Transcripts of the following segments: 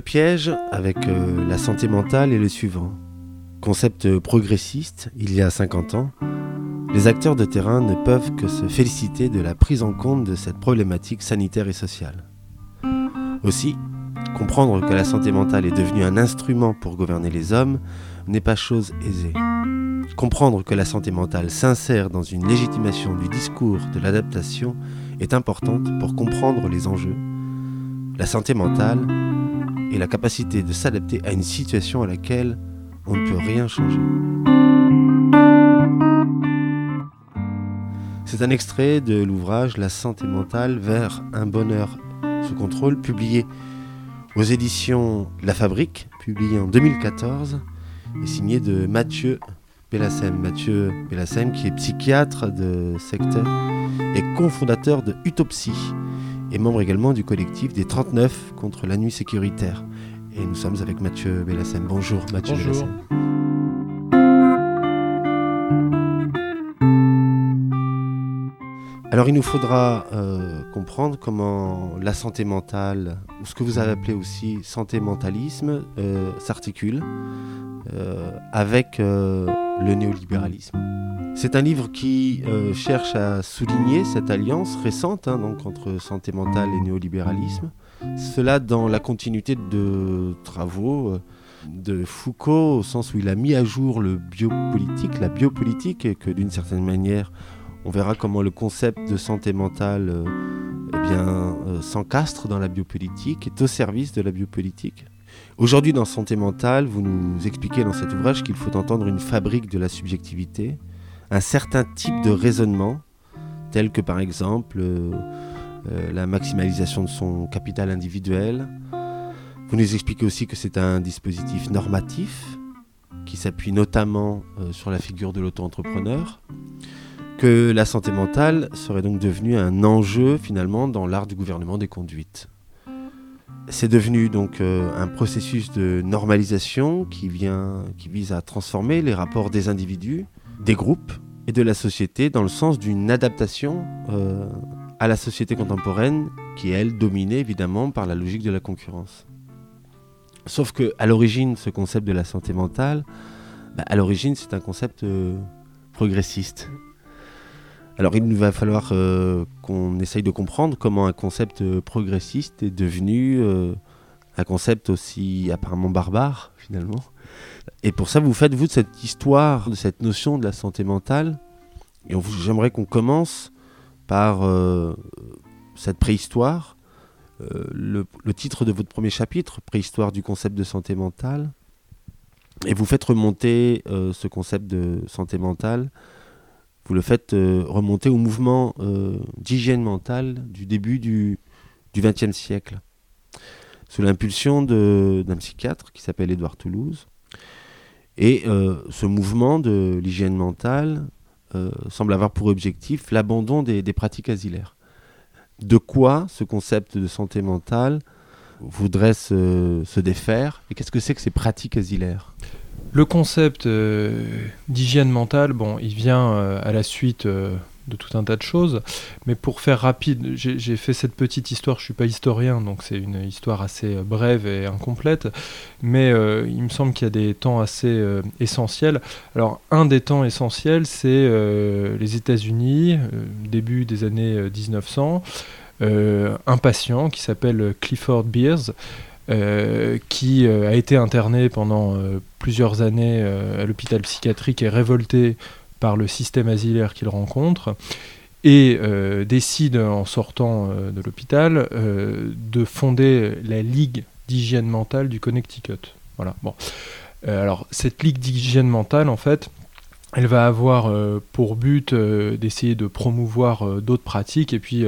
Le piège avec euh, la santé mentale est le suivant. Concept progressiste, il y a 50 ans, les acteurs de terrain ne peuvent que se féliciter de la prise en compte de cette problématique sanitaire et sociale. Aussi, comprendre que la santé mentale est devenue un instrument pour gouverner les hommes n'est pas chose aisée. Comprendre que la santé mentale s'insère dans une légitimation du discours de l'adaptation est importante pour comprendre les enjeux. La santé mentale est la capacité de s'adapter à une situation à laquelle on ne peut rien changer. C'est un extrait de l'ouvrage La santé mentale vers un bonheur sous contrôle, publié aux éditions La Fabrique, publié en 2014 et signé de Mathieu Bellassem. Mathieu Bellassem, qui est psychiatre de secteur et cofondateur de Utopsie, et membre également du collectif des 39 contre la nuit sécuritaire. Et nous sommes avec Mathieu Bellassem. Bonjour Mathieu Bonjour. Alors il nous faudra euh, comprendre comment la santé mentale, ou ce que vous avez appelé aussi santé mentalisme, euh, s'articule euh, avec le néolibéralisme. C'est un livre qui cherche à souligner cette alliance récente hein, donc, entre santé mentale et néolibéralisme. Cela dans la continuité de travaux de Foucault, au sens où il a mis à jour le biopolitique, la biopolitique, et que d'une certaine manière, on verra comment le concept de santé mentale euh, eh bien, euh, s'encastre dans la biopolitique, est au service de la biopolitique. Aujourd'hui, dans Santé mentale, vous nous expliquez dans cet ouvrage qu'il faut entendre une fabrique de la subjectivité, un certain type de raisonnement, tel que par exemple euh, la maximalisation de son capital individuel. Vous nous expliquez aussi que c'est un dispositif normatif qui s'appuie notamment sur la figure de l'auto-entrepreneur que la santé mentale serait donc devenue un enjeu finalement dans l'art du gouvernement des conduites. C'est devenu donc euh, un processus de normalisation qui, vise à transformer les rapports des individus, des groupes et de la société dans le sens d'une adaptation euh, à la société contemporaine qui est, elle, dominée évidemment par la logique de la concurrence. Sauf que à l'origine, ce concept de la santé mentale, bah, à l'origine, c'est un concept euh, progressiste. Alors il nous va falloir euh, qu'on essaye de comprendre comment un concept euh, progressiste est devenu euh, un concept aussi apparemment barbare finalement. Et pour ça, vous faites vous de cette histoire, de cette notion de la santé mentale. Et j'aimerais qu'on commence par cette préhistoire. Le, le, titre de votre premier chapitre, Préhistoire du concept de santé mentale. Et vous faites remonter ce concept de santé mentale vous le faites euh, remonter au mouvement euh, d'hygiène mentale du début du XXe siècle, sous l'impulsion d'un psychiatre qui s'appelle Édouard Toulouse. Et euh, ce mouvement de l'hygiène mentale semble avoir pour objectif l'abandon des, pratiques asilaires. De quoi ce concept de santé mentale voudrait se défaire? Et qu'est-ce que c'est que ces pratiques asilaires? Le concept euh, d'hygiène mentale, bon, il vient euh, à la suite euh, de tout un tas de choses, mais pour faire rapide, j'ai fait cette petite histoire, je ne suis pas historien, donc c'est une histoire assez brève et incomplète, mais il me semble qu'il y a des temps assez essentiels. Alors, un des temps essentiels, c'est les États-Unis, début des années 1900, un patient qui s'appelle Clifford Beers, qui euh, a été interné pendant euh, plusieurs années à l'hôpital psychiatrique et révolté par le système asilaire qu'il rencontre et décide en sortant de l'hôpital de fonder la Ligue d'hygiène mentale du Connecticut. Voilà. Bon. alors cette Ligue d'hygiène mentale, en fait, elle va avoir pour but d'essayer de promouvoir d'autres pratiques et puis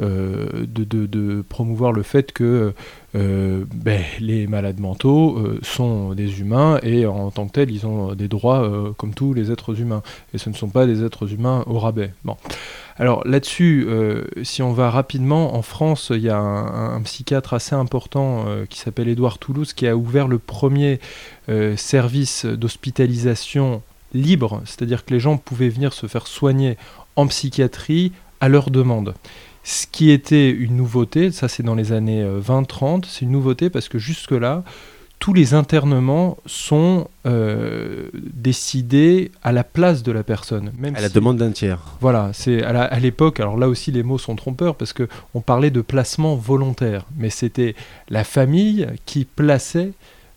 de, promouvoir le fait que euh, ben, les malades mentaux euh, sont des humains et en tant que tels, ils ont des droits euh, comme tous les êtres humains. Et ce ne sont pas des êtres humains au rabais. Alors là-dessus, si on va rapidement, en France, il y a un, psychiatre assez important qui s'appelle Édouard Toulouse qui a ouvert le premier service d'hospitalisation libre, c'est-à-dire que les gens pouvaient venir se faire soigner en psychiatrie à leur demande. Ce qui était une nouveauté, ça c'est dans les années 20-30, c'est une nouveauté parce que jusque-là, tous les internements sont euh, décidés à la place de la personne. Même à la demande d'un tiers. Voilà, c'est à l'époque, alors là aussi les mots sont trompeurs parce qu'on parlait de placement volontaire, mais c'était la famille qui plaçait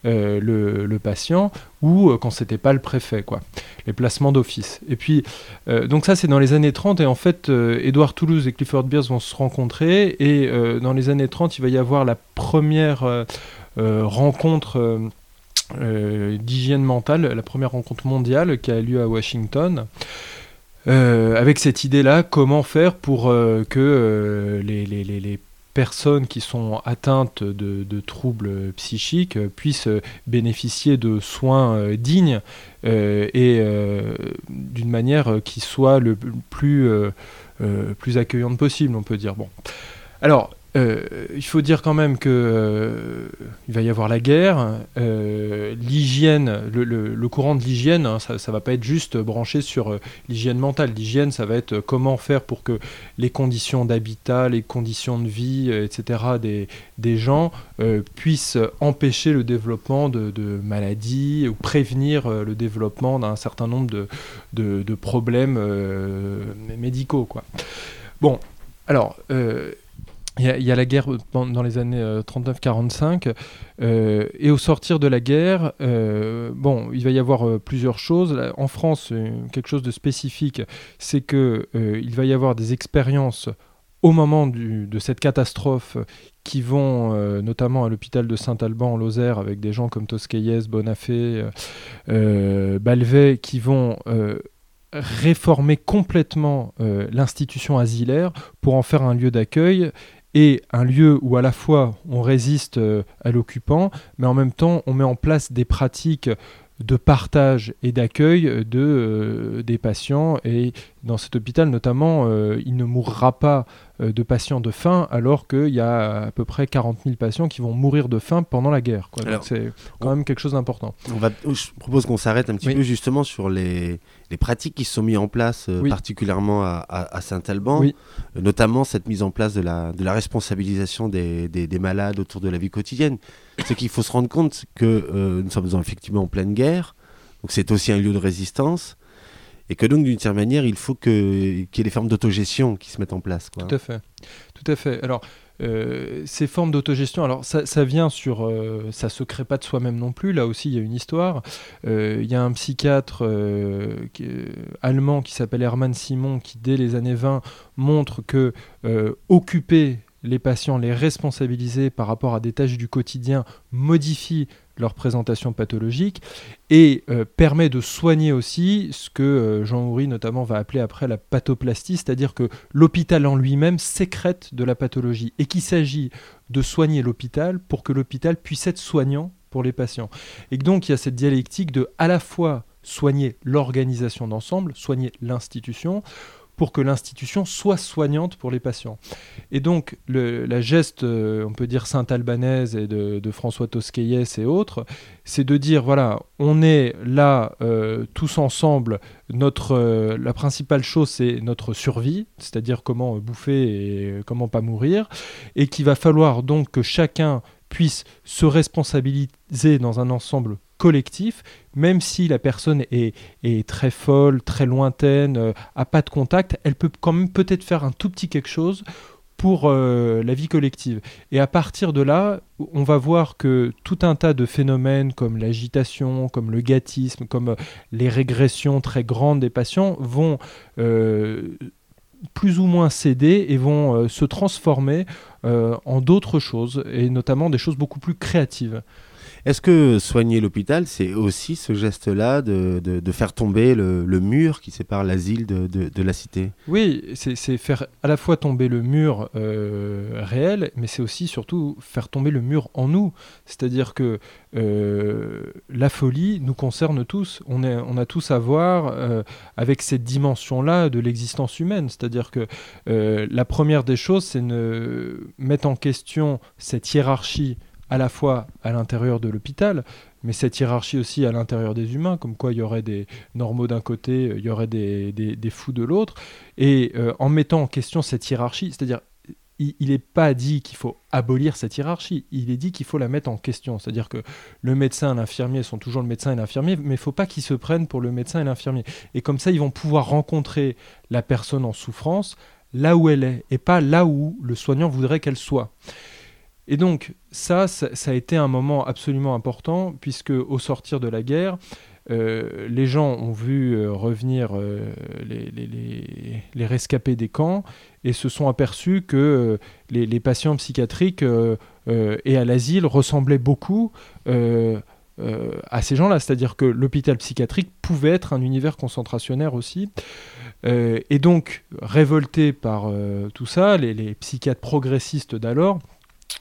euh, le, patient ou euh, quand c'était pas le préfet, quoi. Les placements d'office. Et puis, donc ça c'est dans les années 30 et en fait, Édouard Toulouse et Clifford Beers vont se rencontrer et dans les années 30, il va y avoir la première euh, rencontre euh, euh, d'hygiène mentale, la première rencontre mondiale qui a lieu à Washington. avec cette idée-là, comment faire pour que les, personnes qui sont atteintes de, troubles psychiques puissent bénéficier de soins dignes et d'une manière qui soit le plus, plus accueillante possible, on peut dire. Bon. Alors, euh, il faut dire quand même que euh, il va y avoir la guerre, euh, l'hygiène, le, courant de l'hygiène, hein, ça, ne va pas être juste branché sur l'hygiène mentale. L'hygiène, ça va être comment faire pour que les conditions d'habitat, les conditions de vie, etc. des, des gens puissent empêcher le développement de, maladies ou prévenir le développement d'un certain nombre de, de, de problèmes médicaux, quoi. Bon, alors il y, a, la guerre dans les années 39-45, euh, euh, et au sortir de la guerre, euh, bon, il va y avoir plusieurs choses. En France, quelque chose de spécifique, c'est que il va y avoir des expériences au moment de cette catastrophe qui vont notamment à l'hôpital de Saint-Alban en Lozère avec des gens comme Tosquelles, Bonafé, Balvet, qui vont réformer complètement l'institution asilaire pour en faire un lieu d'accueil et un lieu où à la fois on résiste euh, à l'occupant, mais en même temps on met en place des pratiques de partage et d'accueil de, euh, des patients. Et dans cet hôpital, notamment, euh, il ne mourra pas euh, de patients de faim, alors qu'il y a à peu près 40 000 patients qui vont mourir de faim pendant la guerre. C'est quand même quelque chose d'important. Je propose qu'on s'arrête un petit peu justement sur les, les, pratiques qui se sont mises en place, particulièrement à, Saint-Alban, notamment cette mise en place de la, de la responsabilisation des, des, des malades autour de la vie quotidienne c'est qu'il faut se rendre compte que euh, nous sommes effectivement en pleine guerre, donc c'est aussi un lieu de résistance, et que donc d'une certaine manière, il faut qu'il y ait des formes d'autogestion qui se mettent en place. Tout à fait, tout à fait. Alors, euh, ces formes d'autogestion, alors ça, vient sur, euh, ça se crée pas de soi-même non plus. Là aussi, il y a une histoire. Il y a un psychiatre allemand qui s'appelle Hermann Simon qui, dès les années 20, montre que occuper les patients, les responsabiliser par rapport à des tâches du quotidien modifie leur présentation pathologique et euh, permet de soigner aussi ce que euh, Jean Houry notamment va appeler après la pathoplastie, c'est-à-dire que l'hôpital en lui-même sécrète de la pathologie et qu'il s'agit de soigner l'hôpital pour que l'hôpital puisse être soignant pour les patients. Et donc il y a cette dialectique de à la fois soigner l'organisation d'ensemble, soigner l'institution, pour que l'institution soit soignante pour les patients. Et donc, le, la geste, euh, on peut dire sainte-albanaise et de, François Tosquelles et autres, c'est de dire, voilà, on est là euh, tous ensemble, notre, euh, la principale chose, c'est notre survie, c'est-à-dire comment bouffer et comment pas mourir, et qu'il va falloir donc que chacun puisse se responsabiliser dans un ensemble collectif, même si la personne est, très folle, très lointaine, euh, a pas de contact, elle peut quand même peut-être faire un tout petit quelque chose pour euh, la vie collective. Et à partir de là, on va voir que tout un tas de phénomènes comme l'agitation, comme le gâtisme, comme euh, les régressions très grandes des patients vont plus ou moins céder et vont se transformer en d'autres choses, et notamment des choses beaucoup plus créatives. Est-ce que soigner l'hôpital, c'est aussi ce geste-là de, de, faire tomber le, mur qui sépare l'asile de, de, la cité? Oui, c'est faire à la fois tomber le mur euh, réel, mais c'est aussi surtout faire tomber le mur en nous. C'est-à-dire que euh, la folie nous concerne tous. On, est, on a tous à voir euh, avec cette dimension-là de l'existence humaine. C'est-à-dire que la première des choses, c'est de mettre en question cette hiérarchie à la fois à l'intérieur de l'hôpital, mais cette hiérarchie aussi à l'intérieur des humains, comme quoi il y aurait des normaux d'un côté, il y aurait des, fous de l'autre, et euh, en mettant en question cette hiérarchie, c'est-à-dire il n'est pas dit qu'il faut abolir cette hiérarchie, il est dit qu'il faut la mettre en question. C'est-à-dire que le médecin et l'infirmier sont toujours le médecin et l'infirmier, mais il ne faut pas qu'ils se prennent pour le médecin et l'infirmier. Et comme ça, ils vont pouvoir rencontrer la personne en souffrance là où elle est, et pas là où le soignant voudrait qu'elle soit. Et donc ça, ça, a été un moment absolument important, puisque au sortir de la guerre, euh, les gens ont vu euh, revenir euh, les, rescapés des camps et se sont aperçus que les, patients psychiatriques et à l'asile ressemblaient beaucoup à ces gens-là. C'est-à-dire que l'hôpital psychiatrique pouvait être un univers concentrationnaire aussi. et donc, révoltés par tout ça, les psychiatres progressistes d'alors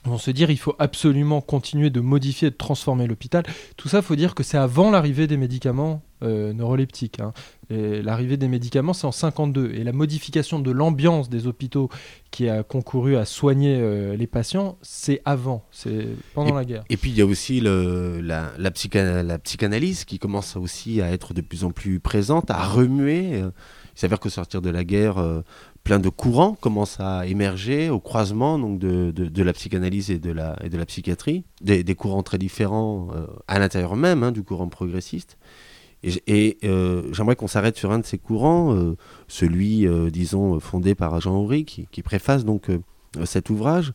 vont se dire il faut absolument continuer de modifier, de transformer l'hôpital. Tout ça, il faut dire que c'est avant l'arrivée des médicaments euh, neuroleptiques. Hein. L'arrivée des médicaments, c'est en 52. Et la modification de l'ambiance des hôpitaux qui a concouru à soigner euh, les patients, c'est avant, c'est pendant la guerre. Et puis il y a aussi le, la, la, la, psychanalyse qui commence aussi à être de plus en plus présente, à remuer. Il s'avère qu'au sortir de la guerre, euh, plein de courants commencent à émerger au croisement donc, de, de, la psychanalyse et de la, et de la psychiatrie, des, des courants très différents euh, à l'intérieur même hein, du courant progressiste. Et, euh, j'aimerais qu'on s'arrête sur un de ces courants, euh, celui, disons, fondé par Jean Houry, qui, qui préface donc cet ouvrage,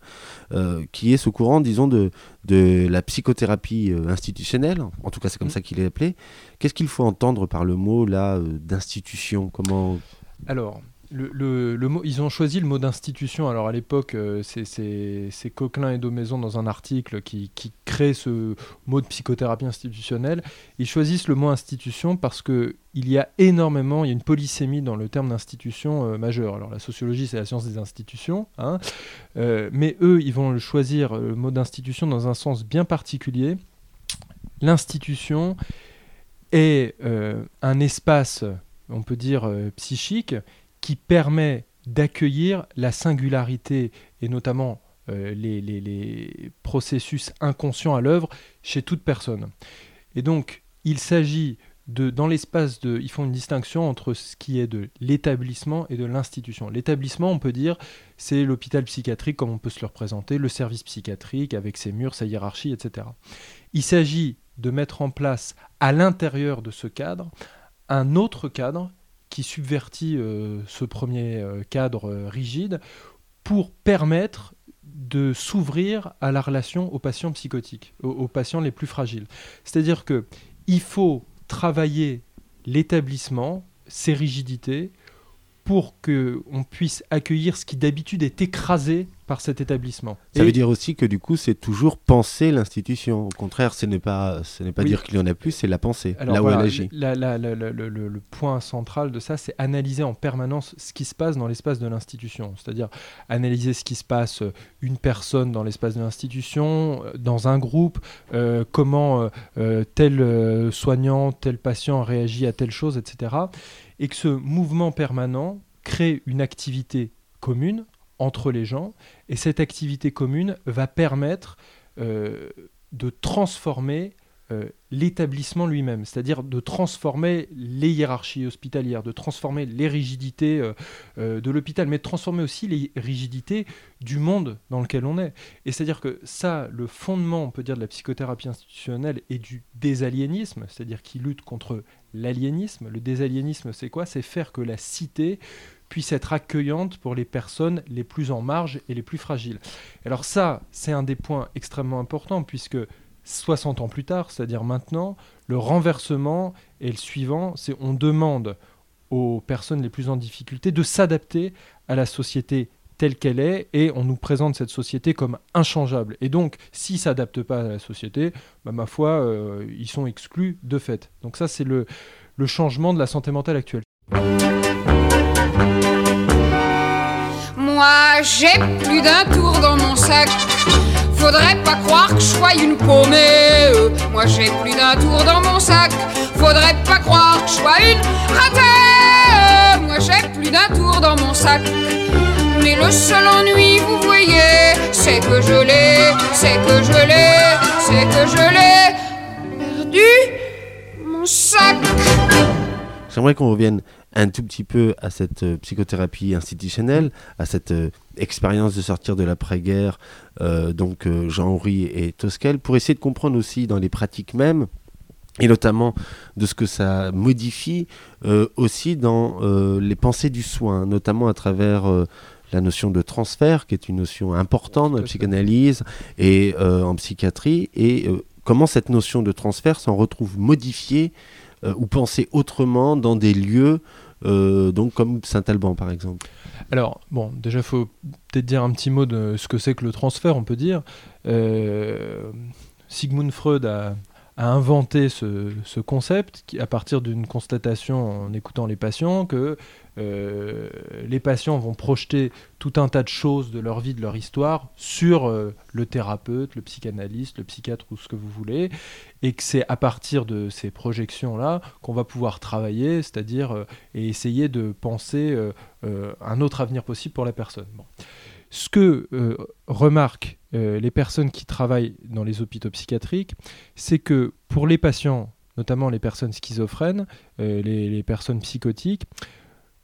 qui est ce courant, disons, de, de la psychothérapie institutionnelle, en tout cas c'est comme mmh. ça qu'il est appelé. Qu'est-ce qu'il faut entendre par le mot là d'institution? Comment Alors, ils ont choisi le mot d'institution. Alors à l'époque, euh, c'est Coquelin et Daumaison dans un article qui, qui, crée ce mot de psychothérapie institutionnelle. Ils choisissent le mot institution parce que il y a énormément, il y a une polysémie dans le terme d'institution euh, majeure. Alors la sociologie, c'est la science des institutions, hein. euh, mais eux, ils vont choisir le mot d'institution dans un sens bien particulier. L'institution est un espace, on peut dire psychique, qui permet d'accueillir la singularité et notamment euh, les, processus inconscients à l'œuvre chez toute personne. Et donc, il s'agit de, dans l'espace de, ils font une distinction entre ce qui est de l'établissement et de l'institution. L'établissement, on peut dire, c'est l'hôpital psychiatrique comme on peut se le représenter, le service psychiatrique avec ses murs, sa hiérarchie, etc. Il s'agit de mettre en place à l'intérieur de ce cadre un autre cadre qui subvertit euh, ce premier euh, cadre euh, rigide pour permettre de s'ouvrir à la relation aux patients psychotiques, aux, patients les plus fragiles. C'est-à-dire que il faut travailler l'établissement, ses rigidités, pour qu'on puisse accueillir ce qui d'habitude est écrasé par cet établissement. Ça veut dire aussi que du coup, c'est toujours penser l'institution. Au contraire, ce n'est pas, ce n'est pas dire qu'il y en a plus, c'est la pensée, là où elle agit. le, point central de ça, c'est analyser en permanence ce qui se passe dans l'espace de l'institution. C'est-à-dire analyser ce qui se passe euh, une personne dans l'espace de l'institution, euh, dans un groupe, euh, comment tel soignant, tel patient réagit à telle chose, etc et que ce mouvement permanent crée une activité commune entre les gens, et cette activité commune va permettre euh, de transformer euh, l'établissement lui-même, c'est-à-dire de transformer les hiérarchies hospitalières, de transformer les rigidités euh, de l'hôpital, mais de transformer aussi les rigidités du monde dans lequel on est. Et c'est-à-dire que ça, le fondement, on peut dire, de la psychothérapie institutionnelle et du désaliénisme, c'est-à-dire qui lutte contre l'aliénisme. Le désaliénisme, c'est quoi? C'est faire que la cité puisse être accueillante pour les personnes les plus en marge et les plus fragiles. Alors ça, c'est un des points extrêmement importants, puisque 60 ans plus tard, c'est-à-dire maintenant, le renversement est le suivant, c'est on demande aux personnes les plus en difficulté de s'adapter à la société telle qu'elle est et on nous présente cette société comme inchangeable. Et donc, s'ils ne s'adaptent pas à la société, bah, ma foi, euh, ils sont exclus de fait. Donc ça, c'est le, le changement de la santé mentale actuelle. Moi, j'ai plus d'un tour dans mon sac. Faudrait pas croire que je sois une paumée. Moi, j'ai plus d'un tour dans mon sac. Faudrait pas croire que je sois une ratée. Moi, j'ai plus d'un tour dans mon sac. Mais le seul ennui, vous voyez, c'est que je l'ai, c'est que je l'ai, c'est que je l'ai perdu, mon sac. J'aimerais qu'on revienne un tout petit peu à cette euh, psychothérapie institutionnelle, à cette euh, expérience de sortir de l'après-guerre, euh, donc Jean-Henri et Tosquel, pour essayer de comprendre aussi dans les pratiques mêmes, et notamment de ce que ça modifie aussi dans les pensées du soin, notamment à travers la notion de transfert, qui est une notion importante dans la psychanalyse et en psychiatrie, et comment cette notion de transfert s'en retrouve modifiée ou penser autrement dans des lieux euh, donc comme Saint-Alban par exemple Alors, bon, déjà, il faut peut-être dire un petit mot de ce que c'est que le transfert, on peut dire. Euh, Sigmund Freud a, inventé ce, ce, concept à partir d'une constatation en écoutant les patients que euh, les patients vont projeter tout un tas de choses de leur vie, de leur histoire sur euh, le thérapeute, le psychanalyste, le psychiatre ou ce que vous voulez, et que c'est à partir de ces projections-là qu'on va pouvoir travailler, c'est-à-dire euh, essayer de penser un autre avenir possible pour la personne. Ce que remarquent les personnes qui travaillent dans les hôpitaux psychiatriques, c'est que pour les patients, notamment les personnes schizophrènes, les personnes psychotiques,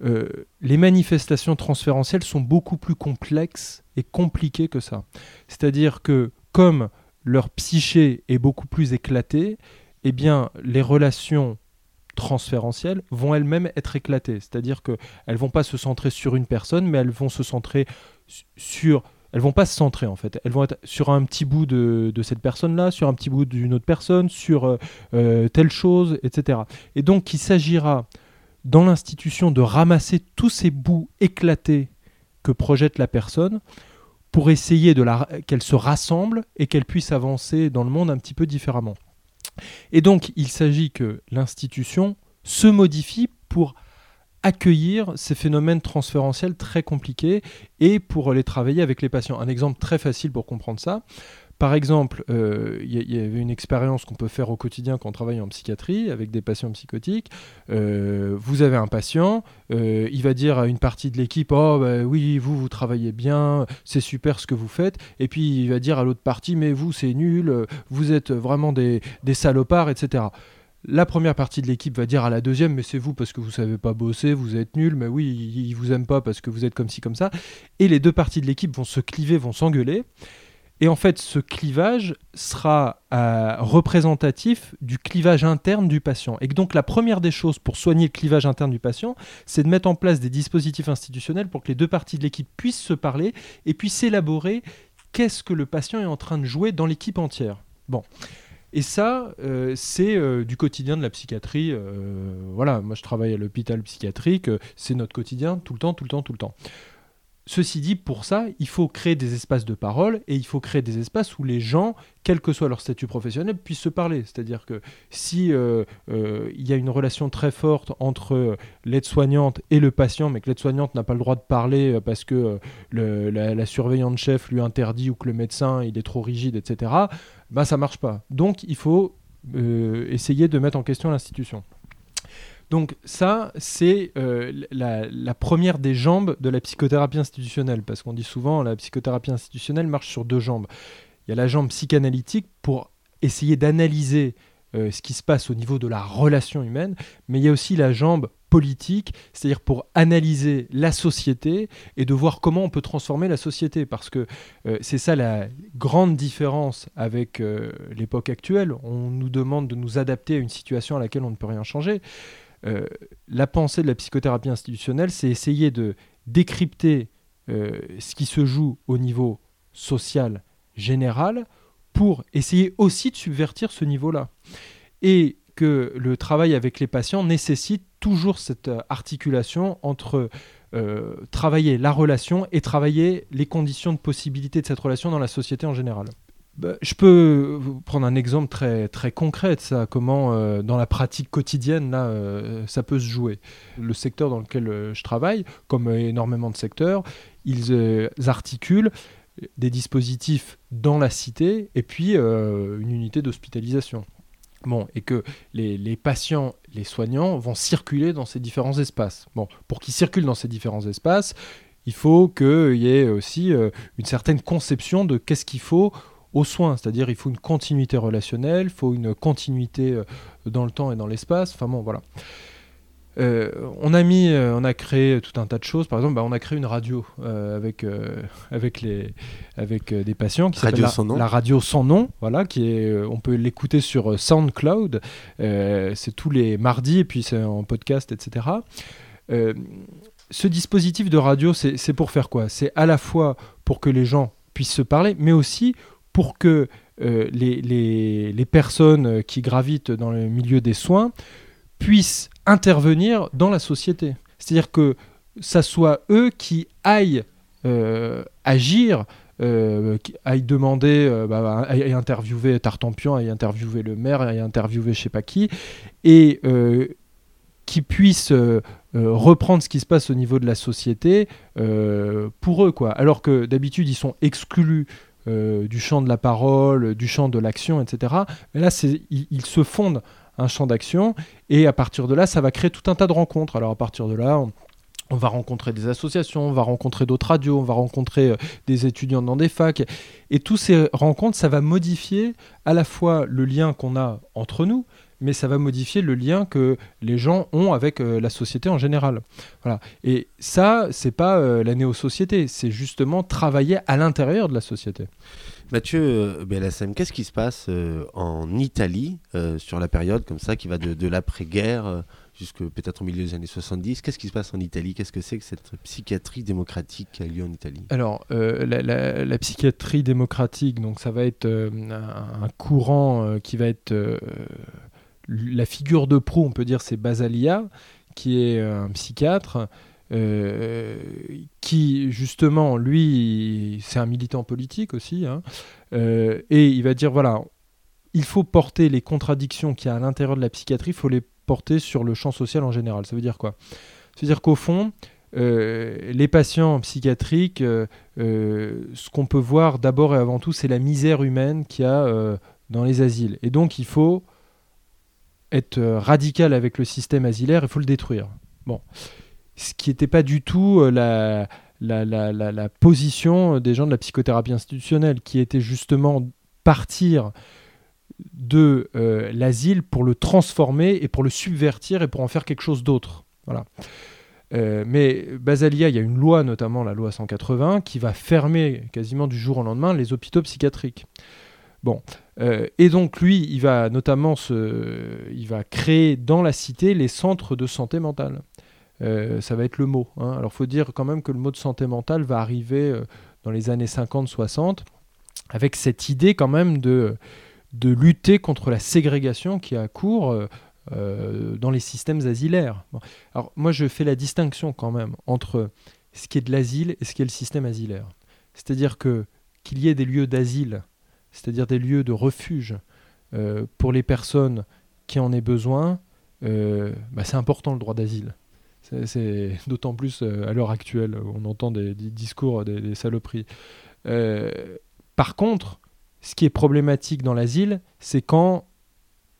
euh, les manifestations transférentielles sont beaucoup plus complexes et compliquées que ça. C'est-à-dire que comme leur psyché est beaucoup plus éclatée, eh bien les relations transférentielles vont elles-mêmes être éclatées. C'est-à-dire qu'elles ne vont pas se centrer sur une personne, mais elles vont se centrer sur... Elles vont pas se centrer en fait. Elles vont être sur un petit bout de, cette personne-là, sur un petit bout d'une autre personne, sur euh, euh, telle chose, etc. Et donc il s'agira dans l'institution de ramasser tous ces bouts éclatés que projette la personne pour essayer qu'elle se rassemble et qu'elle puisse avancer dans le monde un petit peu différemment. Et donc il s'agit que l'institution se modifie pour accueillir ces phénomènes transférentiels très compliqués et pour les travailler avec les patients. Un exemple très facile pour comprendre ça, par exemple, il euh, y, avait une expérience qu'on peut faire au quotidien quand on travaille en psychiatrie avec des patients psychotiques. Euh, vous avez un patient, euh, il va dire à une partie de l'équipe Oh, bah, oui, vous, vous travaillez bien, c'est super ce que vous faites. Et puis il va dire à l'autre partie Mais vous, c'est nul, vous êtes vraiment des, salopards, etc. La première partie de l'équipe va dire à la deuxième, mais c'est vous parce que vous savez pas bosser, vous êtes nul, mais oui, ils vous aiment pas parce que vous êtes comme ci, comme ça. Et les deux parties de l'équipe vont se cliver, vont s'engueuler. Et en fait, ce clivage sera euh, représentatif du clivage interne du patient. Et donc la première des choses pour soigner le clivage interne du patient, c'est de mettre en place des dispositifs institutionnels pour que les deux parties de l'équipe puissent se parler et puissent élaborer qu'est-ce que le patient est en train de jouer dans l'équipe entière. Bon. Et ça, euh, c'est euh, du quotidien de la psychiatrie. voilà, moi je travaille à l'hôpital psychiatrique, c'est notre quotidien tout le temps, tout le temps, tout le temps. Ceci dit, pour ça, il faut créer des espaces de parole et il faut créer des espaces où les gens, quel que soit leur statut professionnel, puissent se parler. C'est-à-dire que si euh, euh, il y a une relation très forte entre l'aide-soignante et le patient, mais que l'aide-soignante n'a pas le droit de parler euh, parce que la, surveillante chef lui interdit ou que le médecin il est trop rigide, etc., bah ça marche pas. Donc il faut essayer de mettre en question l'institution. Donc ça, c'est euh, la, première des jambes de la psychothérapie institutionnelle, parce qu'on dit souvent la psychothérapie institutionnelle marche sur deux jambes. Il y a la jambe psychanalytique pour essayer d'analyser euh, ce qui se passe au niveau de la relation humaine, mais il y a aussi la jambe politique, c'est-à-dire pour analyser la société et de voir comment on peut transformer la société, parce que euh, c'est ça la grande différence avec l'époque actuelle. On nous demande de nous adapter à une situation à laquelle on ne peut rien changer. Euh, la pensée de la psychothérapie institutionnelle, c'est essayer de décrypter euh, ce qui se joue au niveau social général pour essayer aussi de subvertir ce niveau-là. Et que le travail avec les patients nécessite toujours cette euh, articulation entre travailler la relation et travailler les conditions de possibilité de cette relation dans la société en général. Bah, je peux prendre un exemple très, très concret de ça, comment euh, dans la pratique quotidienne là, euh, ça peut se jouer. Le secteur dans lequel euh, je travaille, comme énormément de secteurs, ils articulent des dispositifs dans la cité et puis une unité d'hospitalisation. Bon, et que les, les, patients, les soignants vont circuler dans ces différents espaces. Bon, pour qu'ils circulent dans ces différents espaces, il faut qu'il y ait aussi une certaine conception de qu'est-ce qu'il faut aux soins, c'est-à-dire il faut une continuité relationnelle, il faut une continuité euh, dans le temps et dans l'espace, enfin bon voilà. euh, on a mis, euh, on a créé tout un tas de choses. Par exemple, bah, on a créé une radio euh, avec avec les avec des patients qui s'appelle la, la, radio sans nom. Voilà, qui est, on peut l'écouter sur SoundCloud. c'est tous les mardis et puis c'est en podcast, etc. ce dispositif de radio, c'est pour faire quoi? C'est à la fois pour que les gens puissent se parler, mais aussi pour que les, les, les, personnes qui gravitent dans le milieu des soins puissent intervenir dans la société. C'est-à-dire que ça soit eux qui aillent euh, agir, euh, qui aillent demander, euh, bah, aillent interviewer Tartampion, aillent interviewer le maire, aillent interviewer je sais pas qui, et qui puissent reprendre ce qui se passe au niveau de la société pour eux. Quoi. Alors que d'habitude, ils sont exclus du champ de la parole, du champ de l'action, etc. Mais là, ils, se fondent un champ d'action. Et à partir de là, ça va créer tout un tas de rencontres. Alors à partir de là, on, va rencontrer des associations, on va rencontrer d'autres radios, on va rencontrer euh, des étudiants dans des facs. Et toutes ces rencontres, ça va modifier à la fois le lien qu'on a entre nous, mais ça va modifier le lien que les gens ont avec euh, la société en général. Voilà. Et ça, c'est pas euh, la néo-société, c'est justement travailler à l'intérieur de la société. Mathieu euh, Bellassem, qu'est-ce qui se passe en Italie sur la période comme ça qui va de, l'après-guerre jusque peut-être au milieu des années 70 Qu'est-ce qui se passe en Italie? Qu'est-ce que c'est que cette psychiatrie démocratique qui a lieu en Italie? Alors, la, psychiatrie démocratique, donc ça va être un, courant qui va être la figure de proue, on peut dire, c'est Basalia, qui est un psychiatre euh, qui justement, lui, c'est un militant politique aussi, hein, euh, et il va dire voilà, il faut porter les contradictions qu'il y a à l'intérieur de la psychiatrie, il faut les porter sur le champ social en général. Ça veut dire quoi? Ça veut dire qu'au fond, euh, les patients psychiatriques, ce qu'on peut voir d'abord et avant tout, c'est la misère humaine qu'il y a dans les asiles. Et donc, il faut être radical avec le système asilaire, il faut le détruire. Bon ce qui n'était pas du tout euh, la, position des gens de la psychothérapie institutionnelle, qui était justement partir de euh, l'asile pour le transformer et pour le subvertir et pour en faire quelque chose d'autre. Voilà. Euh, mais Basalia, il y a une loi, notamment la loi 180, qui va fermer quasiment du jour au lendemain les hôpitaux psychiatriques. Bon, et donc lui, il va notamment se, il va créer dans la cité les centres de santé mentale. Euh, ça va être le mot. Hein. Alors faut dire quand même que le mot de santé mentale va arriver euh, dans les années 50-60 avec cette idée quand même de, de lutter contre la ségrégation qui a cours euh, dans les systèmes asilaires. Alors moi je fais la distinction quand même entre ce qui est de l'asile et ce qui est le système asilaire. C'est-à-dire que qu'il y ait des lieux d'asile, c'est-à-dire des lieux de refuge pour les personnes qui en aient besoin, bah, c'est important le droit d'asile. C'est d'autant plus euh, à l'heure actuelle, on entend des, discours, des, saloperies. Euh, par contre, ce qui est problématique dans l'asile, c'est quand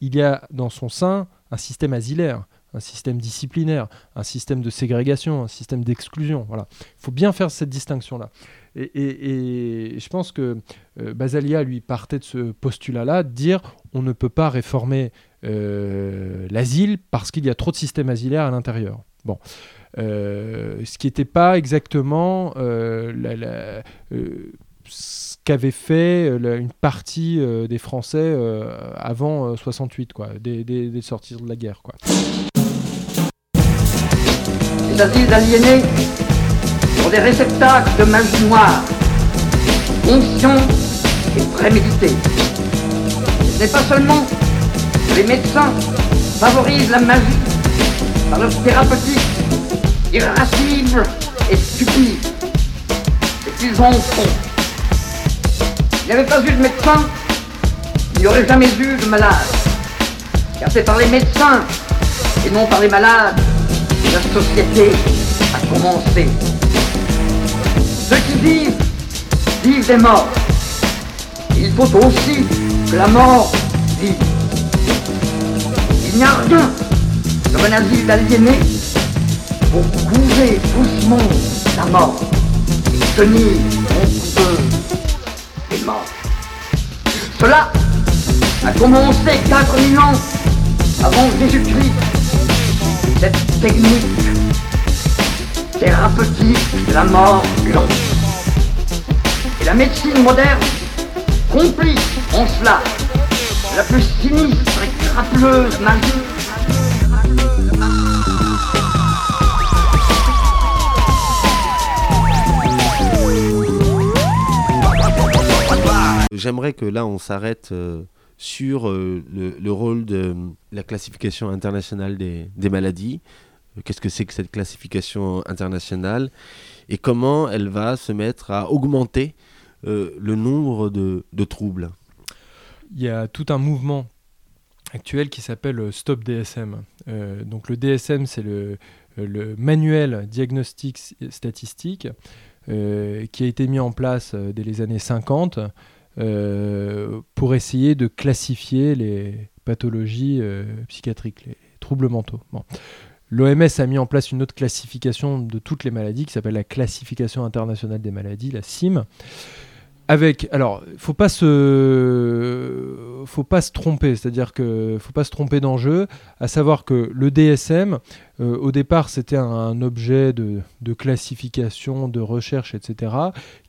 il y a dans son sein un système asilaire, un système disciplinaire, un système de ségrégation, un système d'exclusion. Voilà. Il faut bien faire cette distinction-là. Et, je pense que euh, Basalia, lui, partait de ce postulat-là, de dire on ne peut pas réformer l'asile parce qu'il y a trop de systèmes asilaires à l'intérieur. Bon. Euh, ce qui n'était pas exactement euh, euh, ce qu'avait fait une partie des Français avant 68, quoi, des, sorties de la guerre. Quoi. Des réceptacles de magie noire, conscients et prémédités. Ce n'est pas seulement que les médecins favorisent la magie par leur thérapeutique irascible et stupide. Et qu'ils en font. Il n'y avait pas eu de médecin, il n'y aurait jamais eu de malade. Car c'est par les médecins et non par les malades que la société a commencé. Vivent, vivent des morts. Il faut aussi que la mort vive. Il n'y a rien comme un asile d'aliénés pour couver doucement la mort et tenir contre les morts. Cela a commencé 4000 ans avant Jésus-Christ cette technique thérapeutique de la mort lente. La médecine moderne, complice en cela la plus sinistre et crapeleuse magie. J'aimerais que là on s'arrête euh, sur euh, le, le rôle de la classification internationale des, maladies. Euh, Qu'est-ce que c'est que cette classification internationale? Et comment elle va se mettre à augmenter euh, le nombre de, troubles. Il y a tout un mouvement actuel qui s'appelle euh, Stop DSM. Euh, donc le DSM, c'est le, manuel diagnostic statistique qui a été mis en place dès les années 50 euh, pour essayer de classifier les pathologies psychiatriques, les troubles mentaux. L'OMS a mis en place une autre classification de toutes les maladies qui s'appelle la classification internationale des maladies, la CIM. Avec, alors, faut pas se, faut pas se tromper, c'est-à-dire que faut pas se tromper d'enjeu, à savoir que le DSM, euh, au départ, c'était un, objet de, classification, de recherche, etc.,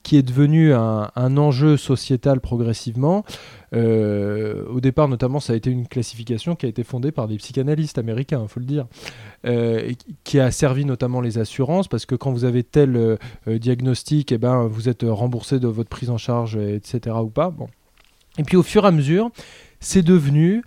qui est devenu un enjeu sociétal progressivement. Euh, au départ, notamment, ça a été une classification qui a été fondée par des psychanalystes américains, il faut le dire, euh, qui- a servi notamment les assurances, parce que quand vous avez tel euh, euh, diagnostic, eh ben, vous êtes remboursé de votre prise en charge, etc. ou pas. Bon. Et puis au fur et à mesure, c'est devenu,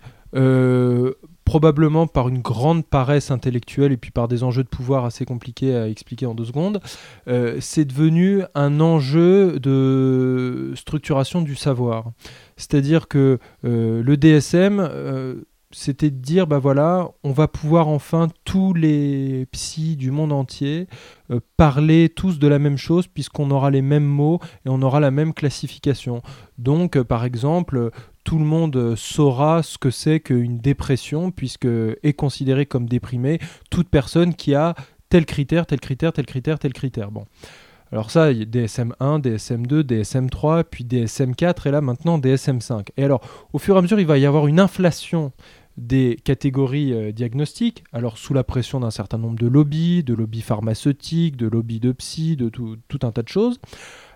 probablement par une grande paresse intellectuelle et puis par des enjeux de pouvoir assez compliqués à expliquer en deux secondes, euh, c'est devenu un enjeu de structuration du savoir. C'est-à-dire que euh, le DSM, euh, c'était de dire, bah voilà, on va pouvoir enfin tous les psys du monde entier parler tous de la même chose puisqu'on aura les mêmes mots et on aura la même classification. Donc, par exemple, tout le monde saura ce que c'est qu'une dépression puisque est considérée comme déprimée toute personne qui a tel critère, tel critère, tel critère, tel critère. Bon. Alors ça, il y a DSM1, DSM2, DSM3, puis DSM4 et là maintenant DSM5. Et alors, au fur et à mesure, il va y avoir une inflation des catégories euh, diagnostiques, alors sous la pression d'un certain nombre de lobbies, de lobbies pharmaceutiques, de lobbies de psy, de tout un tas de choses.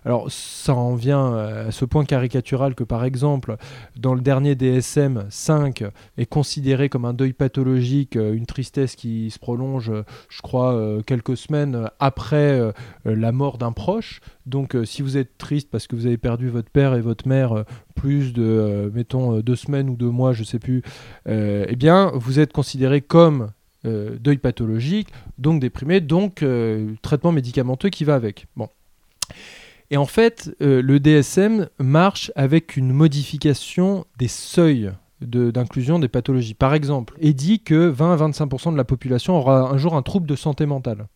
Alors ça en vient euh, à ce point caricatural que par exemple, dans le dernier DSM 5 est considéré comme un deuil pathologique, euh, une tristesse qui se prolonge, euh, je crois, quelques semaines après la mort d'un proche. Donc si vous êtes triste parce que vous avez perdu votre père et votre mère plus de, mettons, deux semaines ou deux mois, je sais plus, eh bien, vous êtes considéré comme deuil pathologique, donc déprimé, donc traitement médicamenteux qui va avec. Bon. Et en fait, euh, le DSM marche avec une modification des seuils d'inclusion des pathologies. Par exemple, il dit que 20 à 25% de la population aura un jour un trouble de santé mentale.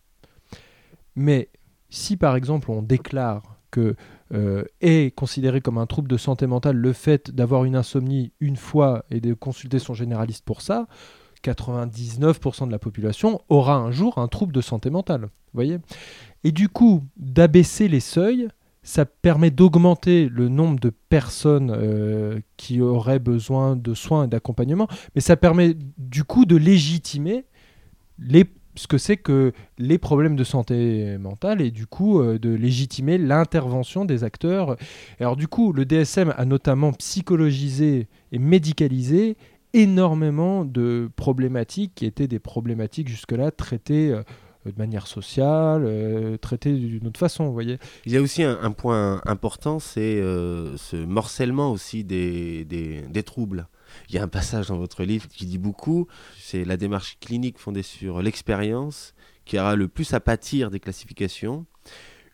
Mais si par exemple on déclare que euh, est considéré comme un trouble de santé mentale le fait d'avoir une insomnie une fois et de consulter son généraliste pour ça, 99% de la population aura un jour un trouble de santé mentale. Voyez? Et du coup, d'abaisser les seuils, ça permet d'augmenter le nombre de personnes euh, qui auraient besoin de soins et d'accompagnement, mais ça permet du coup de légitimer ce que c'est que les problèmes de santé mentale et du coup euh, de légitimer l'intervention des acteurs. Et alors du coup, le DSM a notamment psychologisé et médicalisé énormément de problématiques qui étaient des problématiques jusque-là traitées euh, de manière sociale, euh, traitées d'une autre façon, vous voyez. Il y a aussi un, un point important, c'est euh, ce morcellement aussi des, des, des troubles. Il y a un passage dans votre livre qui dit beaucoup, c'est la démarche clinique fondée sur l'expérience qui aura le plus à pâtir des classifications.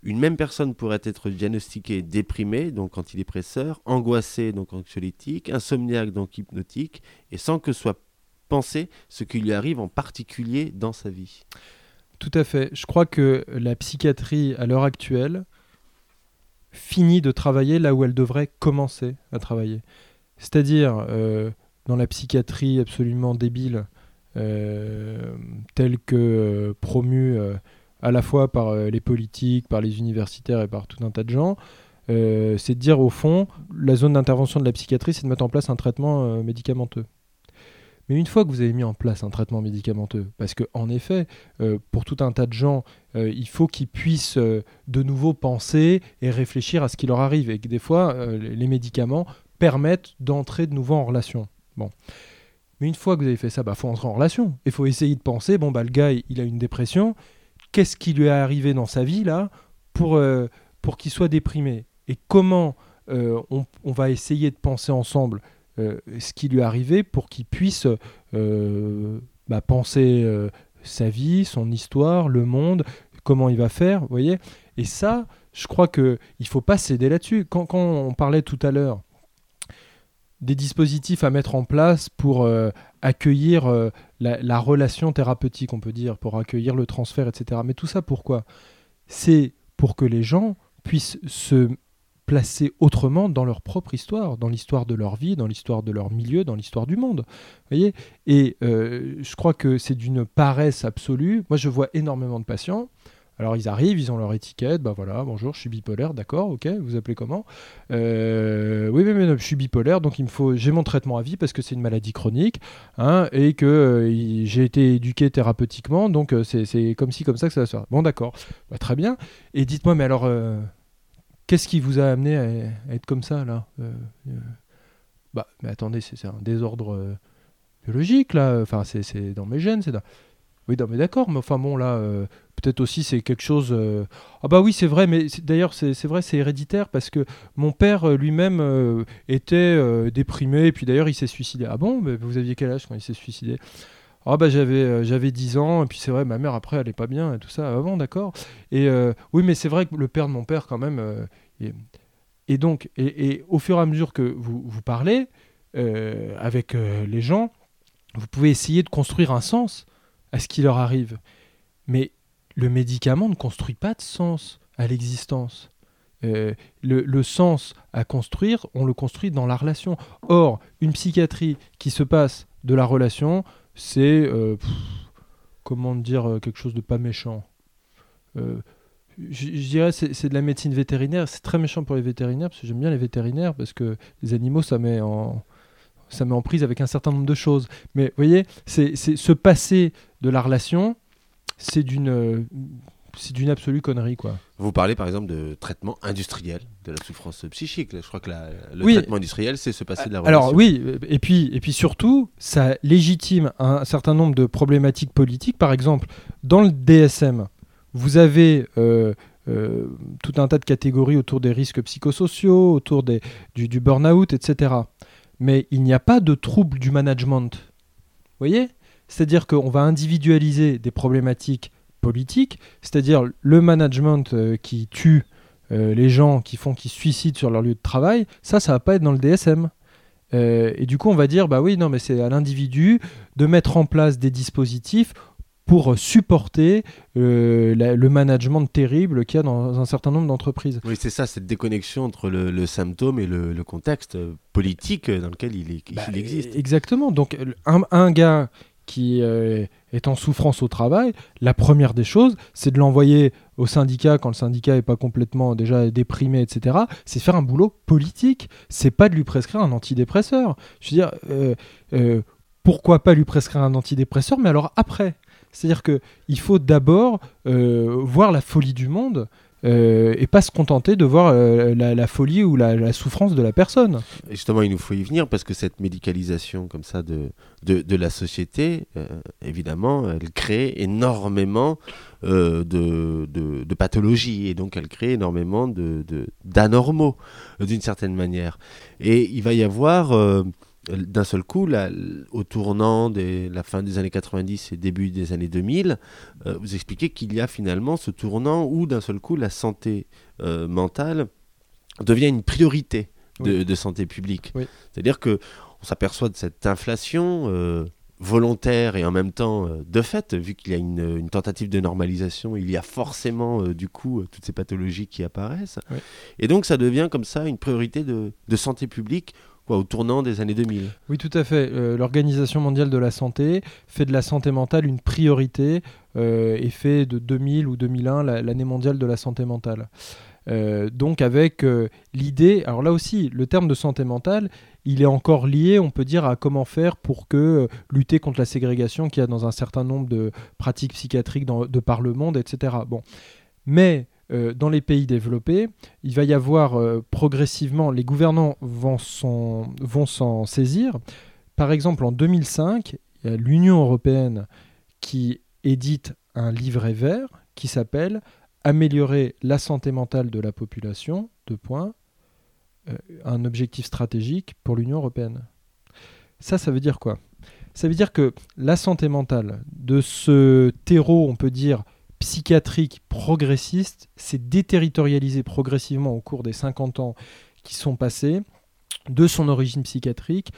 Une même personne pourrait être diagnostiquée déprimée, donc antidépresseur, angoissée, donc anxiolytique, insomniaque, donc hypnotique, et sans que soit pensé ce qui lui arrive en particulier dans sa vie. Tout à fait. Je crois que la psychiatrie, à l'heure actuelle, finit de travailler là où elle devrait commencer à travailler. C'est-à-dire, euh, dans la psychiatrie absolument débile, euh, telle que euh, promue à la fois par les politiques, par les universitaires et par tout un tas de gens, c'est de dire au fond, la zone d'intervention de la psychiatrie, c'est de mettre en place un traitement médicamenteux. Mais une fois que vous avez mis en place un traitement médicamenteux, parce que en effet, euh, pour tout un tas de gens, euh, il faut qu'ils puissent euh, de nouveau penser et réfléchir à ce qui leur arrive, et que des fois, les médicaments permettent d'entrer de nouveau en relation. Bon. Mais une fois que vous avez fait ça, il bah, faut entrer en relation. Il faut essayer de penser, bon, bah, le gars, il a une dépression, qu'est-ce qui lui est arrivé dans sa vie, là, pour, pour qu'il soit déprimé? Et comment on, va essayer de penser ensemble ce qui lui arrivé pour qu'il puisse euh, bah, penser euh, sa vie, son histoire, le monde, comment il va faire, vous voyez. Et ça, je crois qu'il ne faut pas céder là-dessus. Quand, quand, on parlait tout à l'heure des dispositifs à mettre en place pour accueillir la, la, relation thérapeutique, on peut dire, pour accueillir le transfert, etc. Mais tout ça, pourquoi? C'est pour que les gens puissent se placés autrement dans leur propre histoire, dans l'histoire de leur vie, dans l'histoire de leur milieu, dans l'histoire du monde. Voyez? Et euh, je crois que c'est d'une paresse absolue. Moi, je vois énormément de patients. Alors ils arrivent, ils ont leur étiquette, bah voilà, bonjour, je suis bipolaire, d'accord, ok, vous appelez comment? Euh, Oui, mais, mais, je suis bipolaire, donc il faut, j'ai mon traitement à vie parce que c'est une maladie chronique, hein, et que euh, j'ai été éduqué thérapeutiquement, donc c'est comme ci, comme ça que ça va se faire. Bon, d'accord, bah, très bien. Et dites-moi, mais alors, Qu'est-ce qui vous a amené à, être comme ça, là euh, euh, Bah, mais attendez, c'est un désordre euh, biologique, là. Enfin, c'est dans mes gènes, c'est Oui, non, mais d'accord, mais enfin bon, là, peut-être aussi c'est quelque chose. Ah bah oui, c'est vrai, mais d'ailleurs c'est vrai, c'est héréditaire parce que mon père lui-même était déprimé, et puis d'ailleurs il s'est suicidé. Ah bon, vous aviez quel âge quand il s'est suicidé? Ah bah j'avais euh, j'avais 10 ans et puis c'est vrai ma mère après elle est pas bien et tout ça. Avant ah d'accord. Et euh, oui mais c'est vrai que le père de mon père quand même euh, et, donc et, au fur et à mesure que vous, vous parlez avec les gens vous pouvez essayer de construire un sens à ce qui leur arrive. Mais le médicament ne construit pas de sens à l'existence. Le, le, sens à construire, on le construit dans la relation. Or, une psychiatrie qui se passe de la relation, c'est euh, comment dire euh, quelque chose de pas méchant. Euh, je, dirais c'est, c'est de la médecine vétérinaire. C'est très méchant pour les vétérinaires parce que j'aime bien les vétérinaires parce que les animaux ça met en ça met en prise avec un certain nombre de choses. Mais vous voyez, c'est, c'est se passer de la relation, c'est d'une c'est d'une absolue connerie, quoi. Vous parlez par exemple de traitement industriel de la souffrance psychique. Je crois que le traitement industriel, c'est se passer de la relation. Alors oui, et puis, et puis surtout, ça légitime un certain nombre de problématiques politiques. Par exemple, dans le DSM, vous avez euh, euh, tout un tas de catégories autour des risques psychosociaux, autour des, du, du burn-out, etc. Mais il n'y a pas de trouble du management. Vous voyez? C'est-à-dire qu'on va individualiser des problématiques politique, c'est-à-dire le management euh, qui tue euh, les gens qui font qu'ils se suicident sur leur lieu de travail, ça, ça va pas être dans le DSM. Euh, et du coup, on va dire, bah oui, non, mais c'est à l'individu de mettre en place des dispositifs pour supporter le management terrible qu'il y a dans un certain nombre d'entreprises. Oui, c'est ça, cette déconnexion entre le, symptôme et le, contexte politique dans lequel il, bah, existe. Exactement. Donc, un, un gars qui euh, est en souffrance au travail, la première des choses, c'est de l'envoyer au syndicat quand le syndicat n'est pas complètement déjà déprimé, etc. C'est faire un boulot politique. C'est pas de lui prescrire un antidépresseur. Je veux dire, euh, euh, pourquoi pas lui prescrire un antidépresseur, mais alors après? C'est-à-dire qu'il faut d'abord voir la folie du monde euh, et pas se contenter de voir euh, la, folie ou la, souffrance de la personne. justement, il nous faut y venir parce que cette médicalisation comme ça de, de, la société, euh, évidemment, elle crée énormément de, de, pathologies et donc elle crée énormément d'anormaux d'une certaine manière. Et il va y avoir d'un seul coup, au tournant de la fin des années 90 et début des années 2000, euh, vous expliquez qu'il y a finalement ce tournant où d'un seul coup la santé euh, mentale devient une priorité de, santé publique. C'est-à-dire que on s'aperçoit de cette inflation euh, volontaire et en même temps de fait, vu qu'il y a une, tentative de normalisation, il y a forcément du coup toutes ces pathologies qui apparaissent. Et donc ça devient comme ça une priorité de santé publique au tournant des années 2000. Oui, tout à fait. Euh, L'Organisation mondiale de la santé fait de la santé mentale une priorité euh, et fait de 2000 ou 2001 l'année mondiale de la santé mentale. Euh, donc avec l'idée, alors là aussi, le terme de santé mentale, il est encore lié, on peut dire, à comment faire pour que lutter contre la ségrégation qu'il y a dans un certain nombre de pratiques psychiatriques de par le monde, etc. Bon, mais euh, dans les pays développés, il va y avoir euh, progressivement, les gouvernants vont s'en saisir. Par exemple, en 2005, il y a l'Union européenne qui édite un livret vert qui s'appelle Améliorer la santé mentale de la population, deux points, euh, un objectif stratégique pour l'Union européenne. Ça, ça veut dire quoi? Ça veut dire que la santé mentale de ce terreau, on peut dire, psychiatrique progressiste, s'est déterritorialisée progressivement au cours des 50 ans qui sont passés de son origine psychiatrique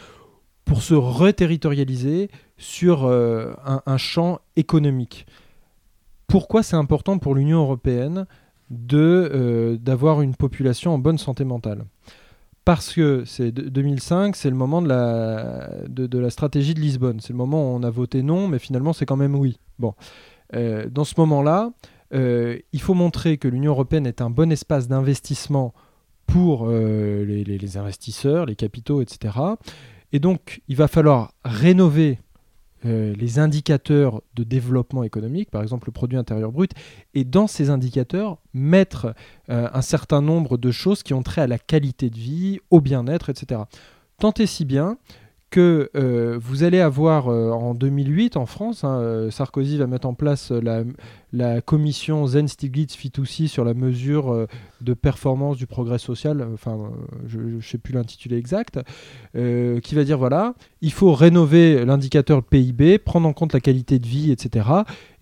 pour se reterritorialiser sur euh, un, champ économique. Pourquoi c'est important pour l'Union européenne euh, d'avoir une population en bonne santé mentale? Parce que c'est de- 2005, c'est le moment de la, de la stratégie de Lisbonne. C'est le moment où on a voté non, mais finalement c'est quand même oui. Bon. Euh, dans ce moment-là, euh, il faut montrer que l'Union européenne est un bon espace d'investissement pour euh, les, investisseurs, les capitaux, etc. Et donc, il va falloir rénover les indicateurs de développement économique, par exemple le produit intérieur brut, et dans ces indicateurs, mettre un certain nombre de choses qui ont trait à la qualité de vie, au bien-être, etc. Tant et si bien que euh, vous allez avoir euh, en 2008 en France, hein, euh, Sarkozy va mettre en place la, commission Zen-Stiglitz-Fitoussi sur la mesure de performance du progrès social, enfin je ne sais plus l'intitulé exact, qui va dire voilà, il faut rénover l'indicateur PIB, prendre en compte la qualité de vie, etc.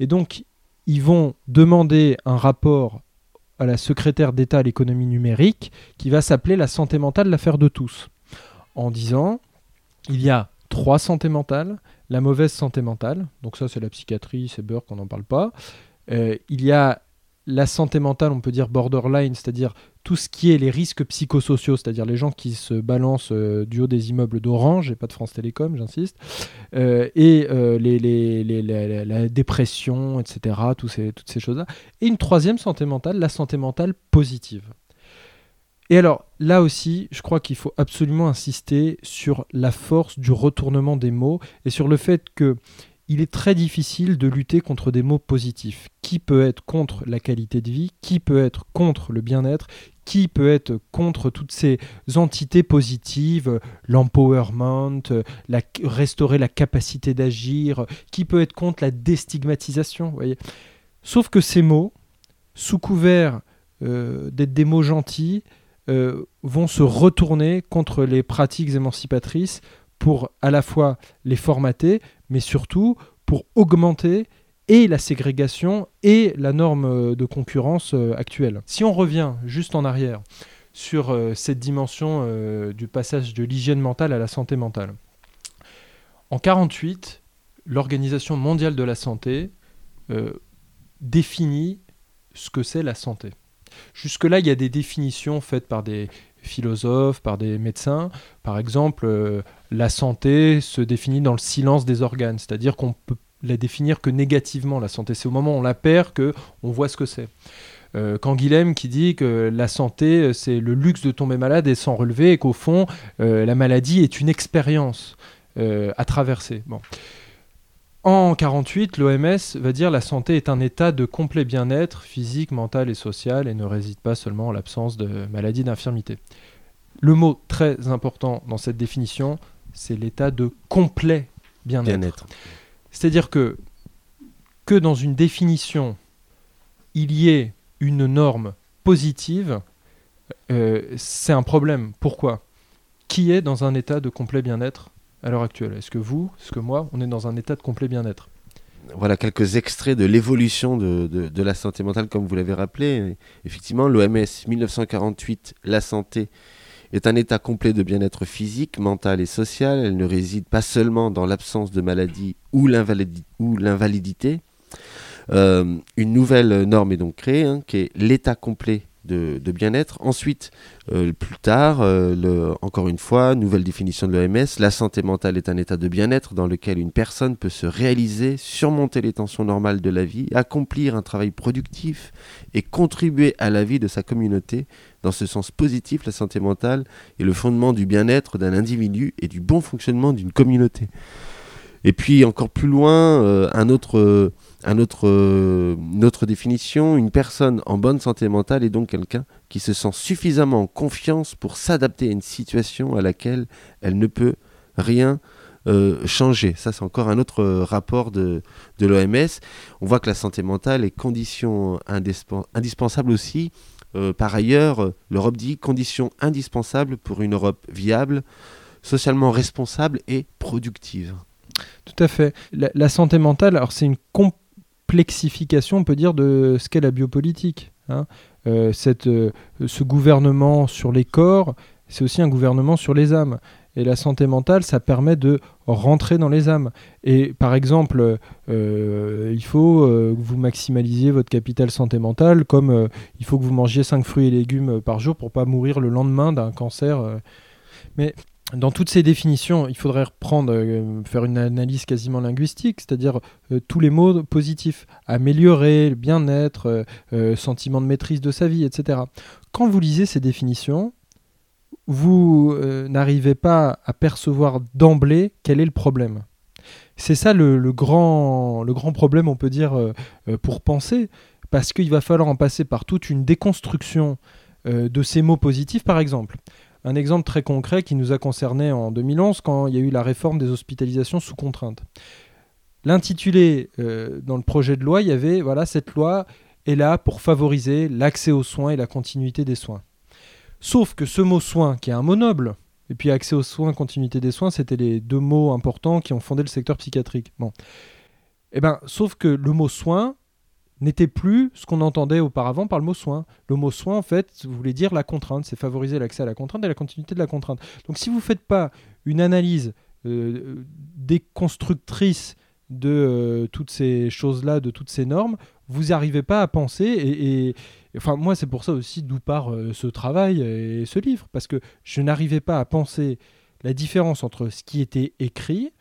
Et donc ils vont demander un rapport à la secrétaire d'État à l'économie numérique qui va s'appeler la santé mentale, l'affaire de tous, en disant il y a trois santé mentales, la mauvaise santé mentale, donc ça c'est la psychiatrie, c'est beurre qu'on n'en parle pas. Euh, il y a la santé mentale, on peut dire borderline, c'est-à-dire tout ce qui est les risques psychosociaux, c'est-à-dire les gens qui se balancent euh, du haut des immeubles d'Orange et pas de France Télécom, j'insiste, euh, et les, les- les- la, dépression, etc., ces- toutes ces choses-là. Et une troisième santé mentale, la santé mentale positive. Et alors, là aussi, je crois qu'il faut absolument insister sur la force du retournement des mots et sur le fait que il est très difficile de lutter contre des mots positifs. Qui peut être contre la qualité de vie? Qui peut être contre le bien-être? Qui peut être contre toutes ces entités positives, l'empowerment, restaurer la capacité d'agir? Qui peut être contre la déstigmatisation voyez? Sauf que ces mots, sous couvert euh, d'être des mots gentils, euh, vont se retourner contre les pratiques émancipatrices pour à la fois les formater, mais surtout pour augmenter et la ségrégation et la norme euh, de concurrence euh, actuelle. Si on revient juste en arrière sur cette dimension du passage de l'hygiène mentale à la santé mentale, en 48, l'Organisation mondiale de la santé définit ce que c'est la santé. Jusque-là, il y a des définitions faites par des philosophes, par des médecins. Par exemple, euh, la santé se définit dans le silence des organes, c'est-à-dire qu'on peut la définir que négativement, la santé. C'est au moment où on la perd que on voit ce que c'est. Euh, Canguilhem qui dit que la santé, euh, c'est le luxe de tomber malade et s'en relever, et qu'au fond, euh, la maladie est une expérience à traverser. Bon. En 48, l'OMS va dire la santé est un état de complet bien-être physique, mental et social et ne réside pas seulement en l'absence de maladie d'infirmité. Le mot très important dans cette définition, c'est l'état de complet bien-être. C'est-à-dire que que dans une définition, il y ait une norme positive, euh, c'est un problème. Pourquoi? Qui est dans un état de complet bien-être? À l'heure actuelle Est-ce que vous, est-ce que moi, on est dans un état de complet bien-être? Voilà quelques extraits de l'évolution de, la santé mentale, comme vous l'avez rappelé. Effectivement, l'OMS 1948, la santé est un état complet de bien-être physique, mental et social. Elle ne réside pas seulement dans l'absence de maladie ou l'invalidité. Euh, une nouvelle norme est donc créée, hein, qui est l'état complet de, bien-être. Ensuite, euh, plus tard, euh, encore une fois, nouvelle définition de l'OMS, la santé mentale est un état de bien-être dans lequel une personne peut se réaliser, surmonter les tensions normales de la vie, accomplir un travail productif et contribuer à la vie de sa communauté. Dans ce sens positif, la santé mentale est le fondement du bien-être d'un individu et du bon fonctionnement d'une communauté. Et puis encore plus loin, euh, un autre un autre, euh, une autre définition, une personne en bonne santé mentale est donc quelqu'un qui se sent suffisamment en confiance pour s'adapter à une situation à laquelle elle ne peut rien euh, changer. Ça, c'est encore un autre euh, rapport de, de l'OMS. On voit que la santé mentale est condition indispensable aussi. par ailleurs, l'Europe dit condition indispensable pour une Europe viable, socialement responsable et productive. Tout à fait. La, santé mentale, alors c'est une complexification, on peut dire, de ce qu'est la biopolitique. Hein. Euh, cette, euh, ce gouvernement sur les corps, c'est aussi un gouvernement sur les âmes. Et la santé mentale, ça permet de rentrer dans les âmes. Et par exemple, euh, il faut que vous maximalisiez votre capital santé mentale, comme il faut que vous mangiez 5 fruits et légumes par jour pour pas mourir le lendemain d'un cancer. Mais dans toutes ces définitions, il faudrait reprendre, euh, faire une analyse quasiment linguistique, c'est-à-dire euh, tous les mots positifs, améliorer, bien-être, euh, sentiment de maîtrise de sa vie, etc. Quand vous lisez ces définitions, vous n'arrivez pas à percevoir d'emblée quel est le problème. C'est ça le, grand, le grand problème, on peut dire, pour penser, parce qu'il va falloir en passer par toute une déconstruction de ces mots positifs, par exemple. Un exemple très concret qui nous a concerné en 2011 quand il y a eu la réforme des hospitalisations sous contrainte. L'intitulé euh, dans le projet de loi, il y avait voilà cette loi est là pour favoriser l'accès aux soins et la continuité des soins. Sauf que ce mot soin, qui est un mot noble, et puis accès aux soins, continuité des soins, c'était les deux mots importants qui ont fondé le secteur psychiatrique. Bon. Eh ben, sauf que le mot soin, n'était plus ce qu'on entendait auparavant par le mot soin. Le mot soin, en fait, voulait dire la contrainte, c'est favoriser l'accès à la contrainte et la continuité de la contrainte. Donc si vous ne faites pas une analyse euh, déconstructrice de euh, toutes ces choses-là, de toutes ces normes, vous n'arrivez pas à penser. Et, enfin, moi, c'est pour ça aussi d'où part euh, ce travail et ce livre, parce que je n'arrivais pas à penser la différence entre ce qui était écrit,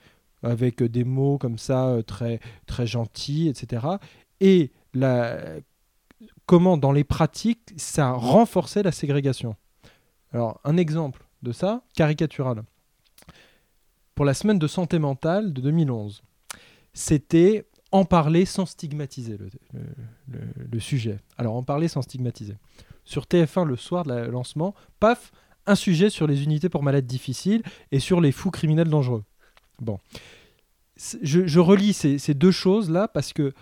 avec des mots comme ça très, très gentils, etc., et comment dans les pratiques ça renforçait la ségrégation. Alors un exemple de ça, caricatural. Pour la semaine de santé mentale de 2011, c'était en parler sans stigmatiser le, sujet. Alors en parler sans stigmatiser. Sur TF1 le soir de la lancement, paf, un sujet sur les unités pour malades difficiles et sur les fous criminels dangereux. Bon. Je, relis ces, ces, deux choses-là parce que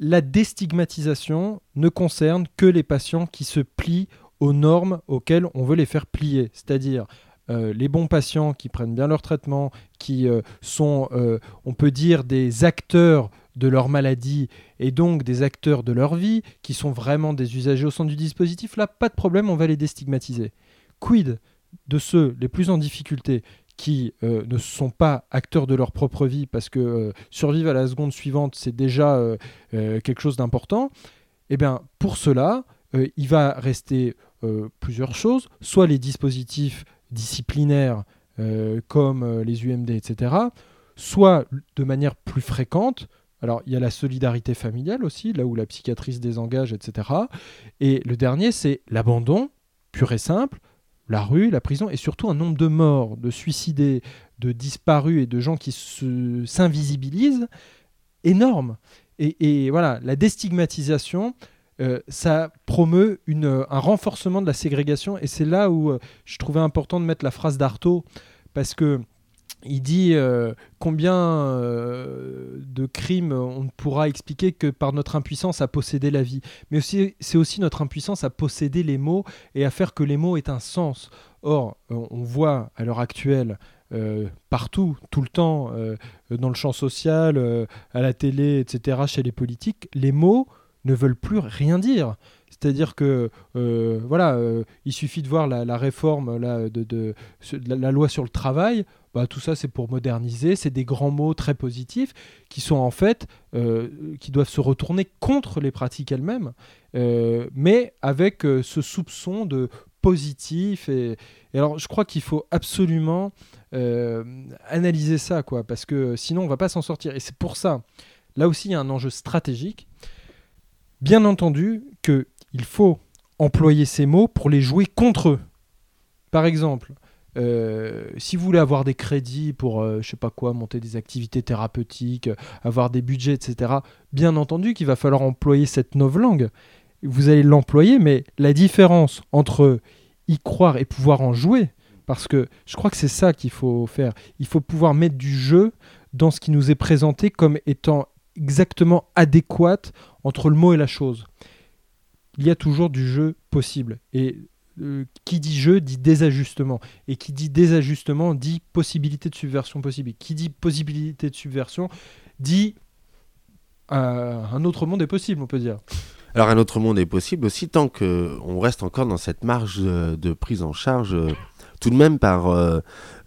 la déstigmatisation ne concerne que les patients qui se plient aux normes auxquelles on veut les faire plier, c'est-à-dire euh, les bons patients qui prennent bien leur traitement, qui euh, sont, euh, on peut dire, des acteurs de leur maladie et donc des acteurs de leur vie, qui sont vraiment des usagers au sein du dispositif, là, pas de problème, on va les déstigmatiser. Quid de ceux les plus en difficulté qui euh, ne sont pas acteurs de leur propre vie parce que euh, survivre à la seconde suivante, c'est déjà euh, quelque chose d'important, eh bien, pour cela, il va rester plusieurs choses, soit les dispositifs disciplinaires comme les UMD, etc., soit de manière plus fréquente, alors, il y a la solidarité familiale aussi, là où la psychiatrie se désengage, etc. Et le dernier, c'est l'abandon, pur et simple, la rue, la prison, et surtout un nombre de morts, de suicidés, de disparus et de gens qui s'invisibilisent énorme. Et, voilà, la déstigmatisation, euh, ça promeut un renforcement de la ségrégation, et c'est là où euh, je trouvais important de mettre la phrase d'Artaud, parce que il dit euh, combien euh, de crimes on ne pourra expliquer que par notre impuissance à posséder la vie. Mais aussi, c'est aussi notre impuissance à posséder les mots et à faire que les mots aient un sens. Or, on voit à l'heure actuelle euh, partout, tout le temps, dans le champ social, à la télé, etc., chez les politiques, les mots ne veulent plus rien dire. C'est-à-dire que voilà, il suffit de voir la, réforme de, la loi sur le travail bah, tout ça c'est pour moderniser, c'est des grands mots très positifs qui sont en fait, euh, qui doivent se retourner contre les pratiques elles-mêmes, euh, mais avec euh, ce soupçon de positif. Et, et alors je crois qu'il faut absolument analyser ça, quoi, parce que sinon on va pas s'en sortir. Et c'est pour ça, là aussi il y a un enjeu stratégique. Bien entendu qu'il faut employer ces mots pour les jouer contre eux. Par exemple, euh, si vous voulez avoir des crédits pour, euh, je sais pas quoi, monter des activités thérapeutiques, avoir des budgets, etc., bien entendu qu'il va falloir employer cette langue. Vous allez l'employer, mais la différence entre y croire et pouvoir en jouer, parce que je crois que c'est ça qu'il faut faire. Il faut pouvoir mettre du jeu dans ce qui nous est présenté comme étant exactement adéquat entre le mot et la chose. Il y a toujours du jeu possible. Et euh, qui dit jeu dit désajustement. Et qui dit désajustement dit possibilité de subversion possible. Qui dit possibilité de subversion dit euh, un autre monde est possible, on peut dire. Alors un autre monde est possible aussi tant qu'on reste encore dans cette marge de, prise en charge euh, tout de même par euh,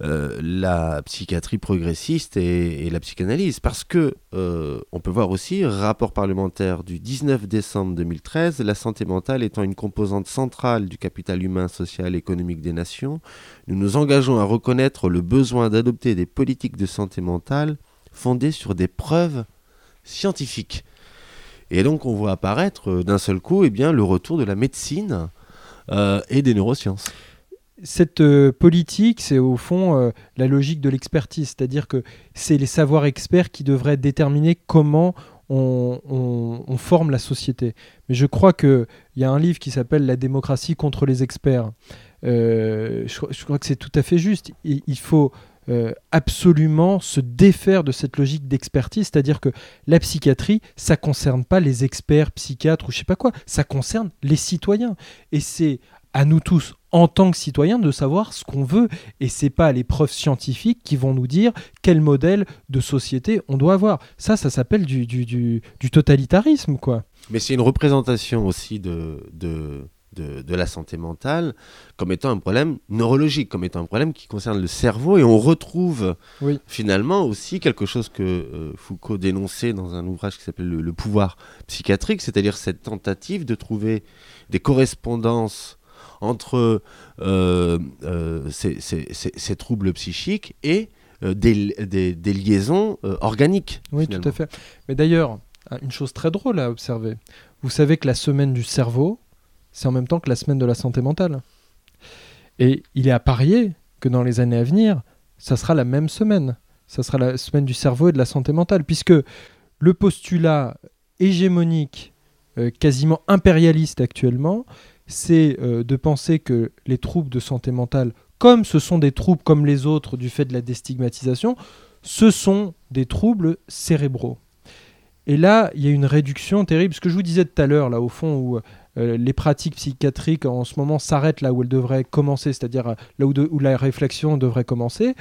euh, la psychiatrie progressiste et, la psychanalyse. Parce que euh, on peut voir aussi, rapport parlementaire du 19 décembre 2013, la santé mentale étant une composante centrale du capital humain, social et économique des nations, nous nous engageons à reconnaître le besoin d'adopter des politiques de santé mentale fondées sur des preuves scientifiques. Et donc on voit apparaître d'un seul coup eh bien, le retour de la médecine et des neurosciences cette euh, politique, c'est au fond euh, la logique de l'expertise, c'est-à-dire que c'est les savoirs experts qui devraient déterminer comment on, forme la société. Mais je crois qu'il y a un livre qui s'appelle La démocratie contre les experts. Euh, je, crois que c'est tout à fait juste. Il, faut absolument se défaire de cette logique d'expertise, c'est-à-dire que la psychiatrie, ça concerne pas les experts, psychiatres ou je sais pas quoi, ça concerne les citoyens. Et c'est à nous tous en tant que citoyens de savoir ce qu'on veut et c'est pas les preuves scientifiques qui vont nous dire quel modèle de société on doit avoir. Ça, ça s'appelle du, du, du, totalitarisme, quoi. Mais c'est une représentation aussi de, de, de, la santé mentale comme étant un problème neurologique, comme étant un problème qui concerne le cerveau et on retrouve finalement aussi quelque chose que euh, Foucault dénonçait dans un ouvrage qui s'appelle le pouvoir psychiatrique, c'est-à-dire cette tentative de trouver des correspondances entre euh, euh, ces, troubles psychiques et euh, des, liaisons organiques. Oui, tout à fait. Mais d'ailleurs, une chose très drôle à observer, vous savez que la semaine du cerveau, c'est en même temps que la semaine de la santé mentale. Et il est à parier que dans les années à venir, ça sera la même semaine. Ça sera la semaine du cerveau et de la santé mentale, puisque le postulat hégémonique, quasiment impérialiste actuellement, c'est euh, de penser que les troubles de santé mentale, comme ce sont des troubles comme les autres du fait de la déstigmatisation, ce sont des troubles cérébraux. Et là, il y a une réduction terrible. Ce que je vous disais tout à l'heure, là, au fond, où euh, les pratiques psychiatriques en ce moment s'arrêtent là où elles devraient commencer, c'est-à-dire euh, là où, la réflexion devrait commencer,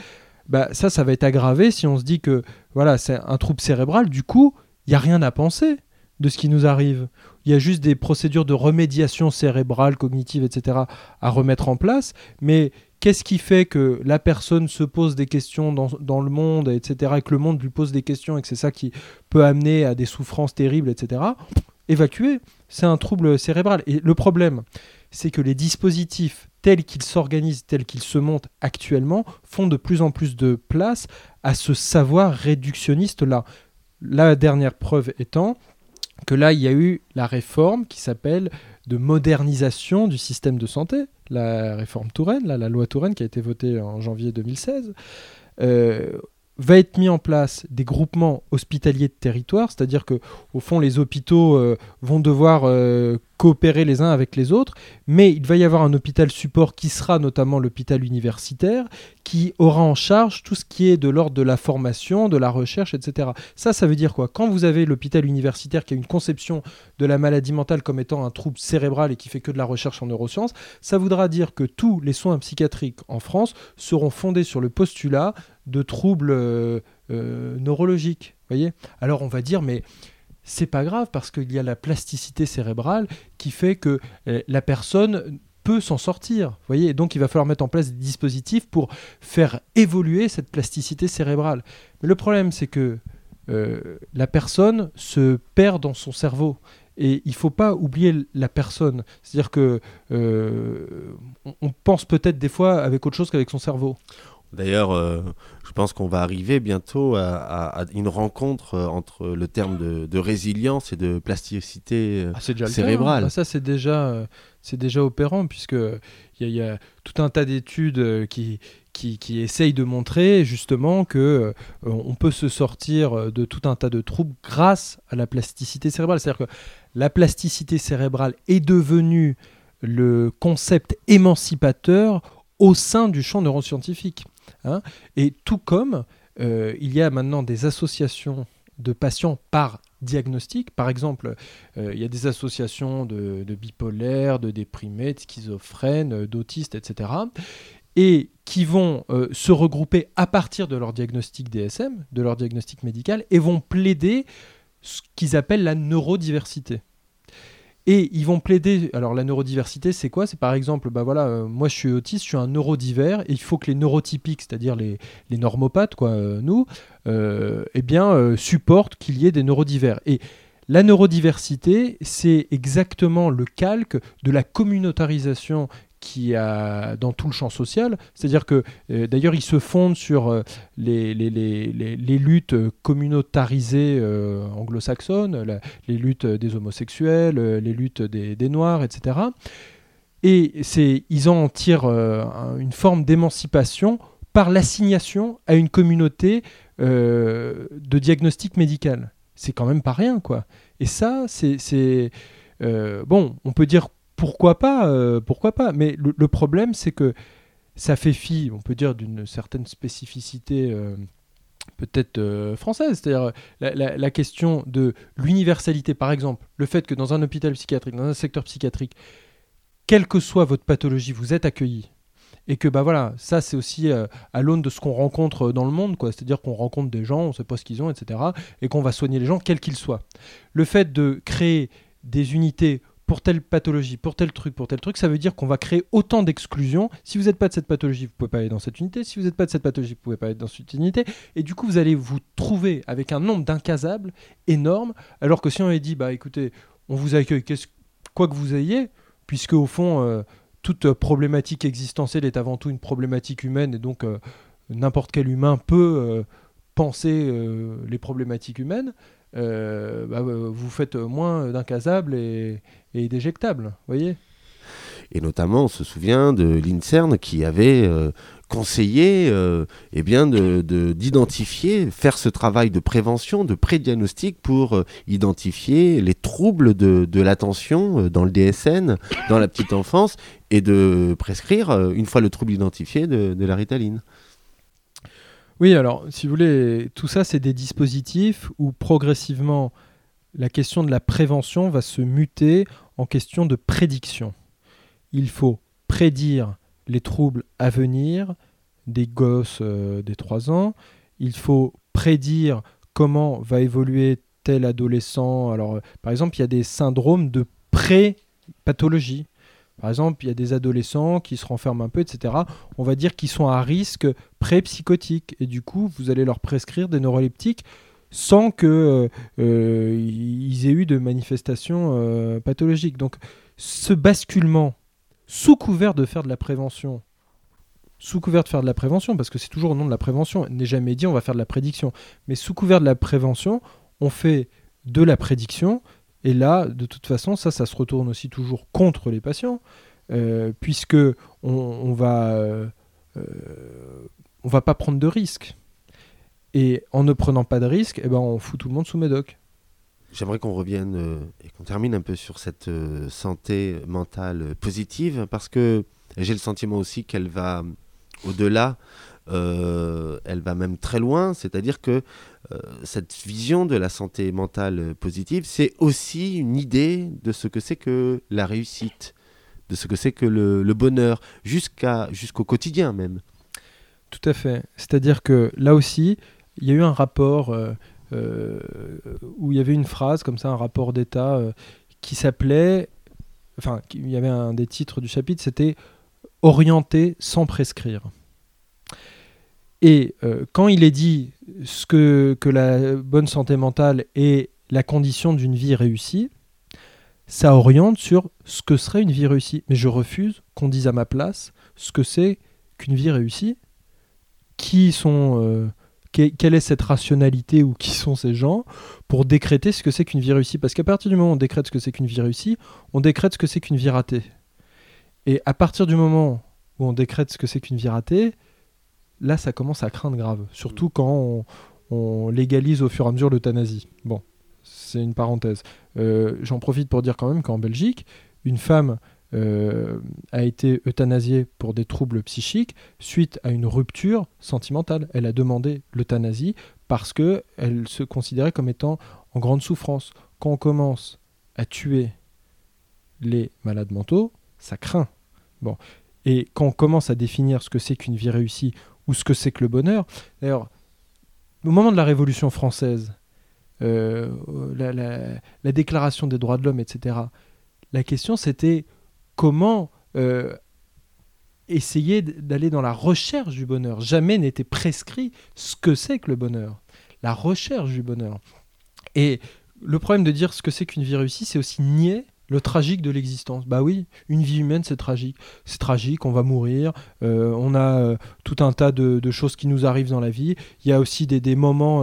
bah, ça, ça va être aggravé si on se dit que voilà, c'est un trouble cérébral. Du coup, il n'y a rien à penser de ce qui nous arrive. Il y a juste des procédures de remédiation cérébrale, cognitive, etc. à remettre en place. Mais qu'est-ce qui fait que la personne se pose des questions dans, le monde, etc., et que le monde lui pose des questions, et que c'est ça qui peut amener à des souffrances terribles, etc. Évacuer, c'est un trouble cérébral. Et le problème, c'est que les dispositifs tels qu'ils s'organisent, tels qu'ils se montent actuellement, font de plus en plus de place à ce savoir réductionniste-là. La dernière preuve étant que là, il y a eu la réforme qui s'appelle de modernisation du système de santé, la réforme Touraine, la loi Touraine qui a été votée en janvier 2016. Euh, va être mis en place des groupements hospitaliers de territoire, c'est-à-dire que au fond les hôpitaux euh, vont devoir euh, coopérer les uns avec les autres, mais il va y avoir un hôpital support qui sera notamment l'hôpital universitaire, qui aura en charge tout ce qui est de l'ordre de la formation, de la recherche, etc. Ça, ça veut dire quoi? Quand vous avez l'hôpital universitaire qui a une conception de la maladie mentale comme étant un trouble cérébral et qui fait que de la recherche en neurosciences, ça voudra dire que tous les soins psychiatriques en France seront fondés sur le postulat de troubles euh, euh, neurologiques. Voyez Alors on va dire, mais c'est pas grave parce qu'il y a la plasticité cérébrale qui fait que euh, la personne peut s'en sortir. voyez donc il va falloir mettre en place des dispositifs pour faire évoluer cette plasticité cérébrale. Mais le problème, c'est que la personne se perd dans son cerveau. Et il faut pas oublier la personne. C'est-à-dire que on pense peut-être des fois avec autre chose qu'avec son cerveau. D'ailleurs, euh, je pense qu'on va arriver bientôt à, une rencontre euh, entre le terme de, résilience et de plasticité euh, ah, cérébrale. Ah, ça, c'est déjà, c'est déjà opérant, puisqu'il y, y, a tout un tas d'études qui, qui, qui, essayent de montrer justement que on peut se sortir de tout un tas de troubles grâce à la plasticité cérébrale. C'est-à-dire que la plasticité cérébrale est devenue le concept émancipateur au sein du champ neuroscientifique. Hein. et tout comme euh, il y a maintenant des associations de patients par diagnostic. Par exemple, euh, il y a des associations de, bipolaires, de déprimés, de schizophrènes, d'autistes, etc. Et qui vont euh, se regrouper à partir de leur diagnostic DSM, de leur diagnostic médical, et vont plaider ce qu'ils appellent la neurodiversité. Et ils vont plaider. Alors la neurodiversité, c'est quoi? C'est par exemple, bah voilà, euh, moi je suis autiste, je suis un neurodivers, et il faut que les neurotypiques, c'est-à-dire les, les, normopathes, quoi, euh, nous, euh, eh bien, supportent qu'il y ait des neurodivers. Et la neurodiversité, c'est exactement le calque de la communautarisation qui a dans tout le champ social. C'est-à-dire que, euh, d'ailleurs, il se fonde sur euh, les, les, les, les, luttes communautarisées euh, anglo-saxonnes, les luttes des homosexuels, les luttes des, des Noirs, etc. Et ils en tirent une forme d'émancipation par l'assignation à une communauté de diagnostic médical. C'est quand même pas rien, quoi. Et ça, c'est... bon, on peut dire pourquoi pas, euh, pourquoi pas. Mais le, problème, c'est que ça fait fi, on peut dire, d'une certaine spécificité euh, peut-être euh, française. C'est-à-dire la, question de l'universalité, par exemple, le fait que dans un hôpital psychiatrique, dans un secteur psychiatrique, quelle que soit votre pathologie, vous êtes accueilli. Et que bah voilà, ça c'est aussi à l'aune de ce qu'on rencontre dans le monde, quoi. C'est-à-dire qu'on rencontre des gens, on ne sait pas ce qu'ils ont, etc. Et qu'on va soigner les gens, quels qu'ils soient. Le fait de créer des unités pour telle pathologie, pour tel truc, pour tel truc, ça veut dire qu'on va créer autant d'exclusions. Si vous n'êtes pas de cette pathologie, vous ne pouvez pas aller dans cette unité. Si vous n'êtes pas de cette pathologie, vous ne pouvez pas être dans cette unité. Et du coup, vous allez vous trouver avec un nombre d'incasables énorme. Alors que si on avait dit, bah écoutez, on vous accueille, quoi que vous ayez, puisque au fond, euh, toute problématique existentielle est avant tout une problématique humaine, et donc euh, n'importe quel humain peut euh, penser les problématiques humaines. Euh, bah, euh, vous faites moins d'incasables et, d'éjectables, voyez et notamment, on se souvient de l'INSERN qui avait euh, conseillé eh bien de, d'identifier, faire ce travail de prévention, de pré-diagnostic pour identifier les troubles de, de, l'attention dans le DSN, dans la petite enfance, et de prescrire, une fois le trouble identifié, de, de la ritaline. Oui, alors, si vous voulez, tout ça, c'est des dispositifs où progressivement, la question de la prévention va se muter en question de prédiction. Il faut prédire les troubles à venir des gosses euh, des 3 ans. Il faut prédire comment va évoluer tel adolescent. Alors, euh, par exemple, il y a des syndromes de pré-pathologie. Par exemple, il y a des adolescents qui se renferment un peu, etc. On va dire qu'ils sont à risque pré-psychotique. Et du coup, vous allez leur prescrire des neuroleptiques sans qu'ils euh, euh, aient eu de manifestations euh, pathologiques. Donc, ce basculement, sous couvert de faire de la prévention, sous couvert de faire de la prévention, parce que c'est toujours au nom de la prévention, n'est jamais dit on va faire de la prédiction, mais sous couvert de la prévention, on fait de la prédiction, et là, de toute façon, ça, ça se retourne aussi toujours contre les patients, euh, puisque on, va, euh, on va pas prendre de risques. Et en ne prenant pas de risques, eh ben, on fout tout le monde sous médoc. J'aimerais qu'on revienne euh, et qu'on termine un peu sur cette santé mentale positive, parce que j'ai le sentiment aussi qu'elle va au-delà euh, elle va même très loin, c'est-à-dire que euh, cette vision de la santé mentale positive, c'est aussi une idée de ce que c'est que la réussite, de ce que c'est que le, bonheur, jusqu'à, jusqu'au quotidien même. Tout à fait. C'est-à-dire que là aussi, il y a eu un rapport euh, où il y avait une phrase comme ça, un rapport d'État qui s'appelait enfin, il y avait un des titres du chapitre, c'était orienter sans prescrire. Et euh, quand il est dit ce que, la bonne santé mentale est la condition d'une vie réussie, ça oriente sur ce que serait une vie réussie. Mais je refuse qu'on dise à ma place ce que c'est qu'une vie réussie. Qui sont, euh, quelle est cette rationalité ou qui sont ces gens pour décréter ce que c'est qu'une vie réussie? Parce qu'à partir du moment où on décrète ce que c'est qu'une vie réussie, on décrète ce que c'est qu'une vie ratée. Et à partir du moment où on décrète ce que c'est qu'une vie ratée, là ça commence à craindre grave. Surtout quand on, on légalise au fur et à mesure l'euthanasie. Bon, c'est une parenthèse. Euh, j'en profite pour dire quand même qu'en Belgique, une femme euh, a été euthanasiée pour des troubles psychiques suite à une rupture sentimentale. Elle a demandé l'euthanasie parce qu'elle se considérait comme étant en grande souffrance. Quand on commence à tuer les malades mentaux, ça craint. Bon. Et quand on commence à définir ce que c'est qu'une vie réussie ou ce que c'est que le bonheur, d'ailleurs, au moment de la Révolution française, euh, la, déclaration des droits de l'homme, etc., la question c'était comment euh, essayer d'aller dans la recherche du bonheur. Jamais n'était prescrit ce que c'est que le bonheur, la recherche du bonheur. Et le problème de dire ce que c'est qu'une vie réussie, c'est aussi nier le tragique de l'existence. Bah oui, une vie humaine, c'est tragique. C'est tragique, on va mourir, euh, on a euh, tout un tas de, choses qui nous arrivent dans la vie. Il y a aussi des, moments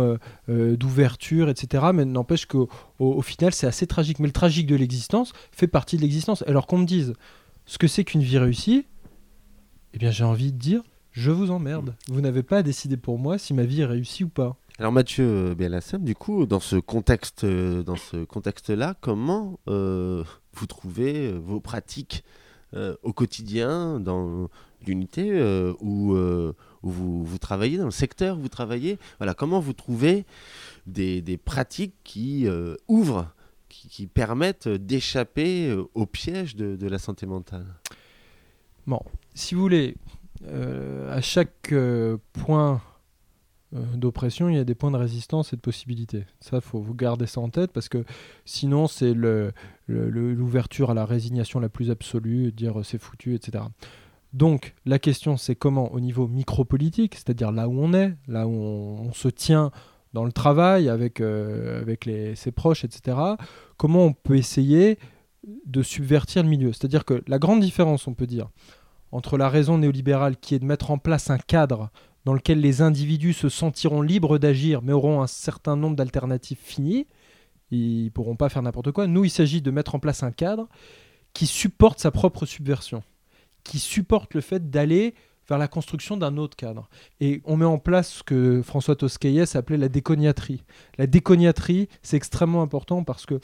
euh, d'ouverture, etc. Mais n'empêche qu'au au, final, c'est assez tragique. Mais le tragique de l'existence fait partie de l'existence. Alors qu'on me dise ce que c'est qu'une vie réussie, eh bien j'ai envie de dire, je vous emmerde. Vous n'avez pas à décider pour moi si ma vie est réussie ou pas. Alors Mathieu euh, Bellassem, du coup, dans ce contexte, euh, dans ce contexte-là, comment euh, vous trouvez vos pratiques au quotidien dans l'unité où, vous, travaillez, dans le secteur où vous travaillez? Voilà, comment vous trouvez des, des pratiques qui ouvrent, qui, permettent d'échapper au piège de, de, la santé mentale? Bon, si vous voulez, à chaque point d'oppression, il y a des points de résistance et de possibilité. Ça, faut vous garder ça en tête parce que sinon, c'est l'ouverture à la résignation la plus absolue, dire euh, c'est foutu, etc. Donc, la question, c'est comment, au niveau micropolitique, c'est-à-dire là où on est, là où on, se tient dans le travail avec, euh, avec ses proches, etc., comment on peut essayer de subvertir le milieu. C'est-à-dire que la grande différence, on peut dire, entre la raison néolibérale qui est de mettre en place un cadre dans lequel les individus se sentiront libres d'agir, mais auront un certain nombre d'alternatives finies. Ils ne pourront pas faire n'importe quoi. Nous, il s'agit de mettre en place un cadre qui supporte sa propre subversion, qui supporte le fait d'aller vers la construction d'un autre cadre. Et on met en place ce que François Tosquelles appelait la déconiatrie. La déconiatrie, c'est extrêmement important parce que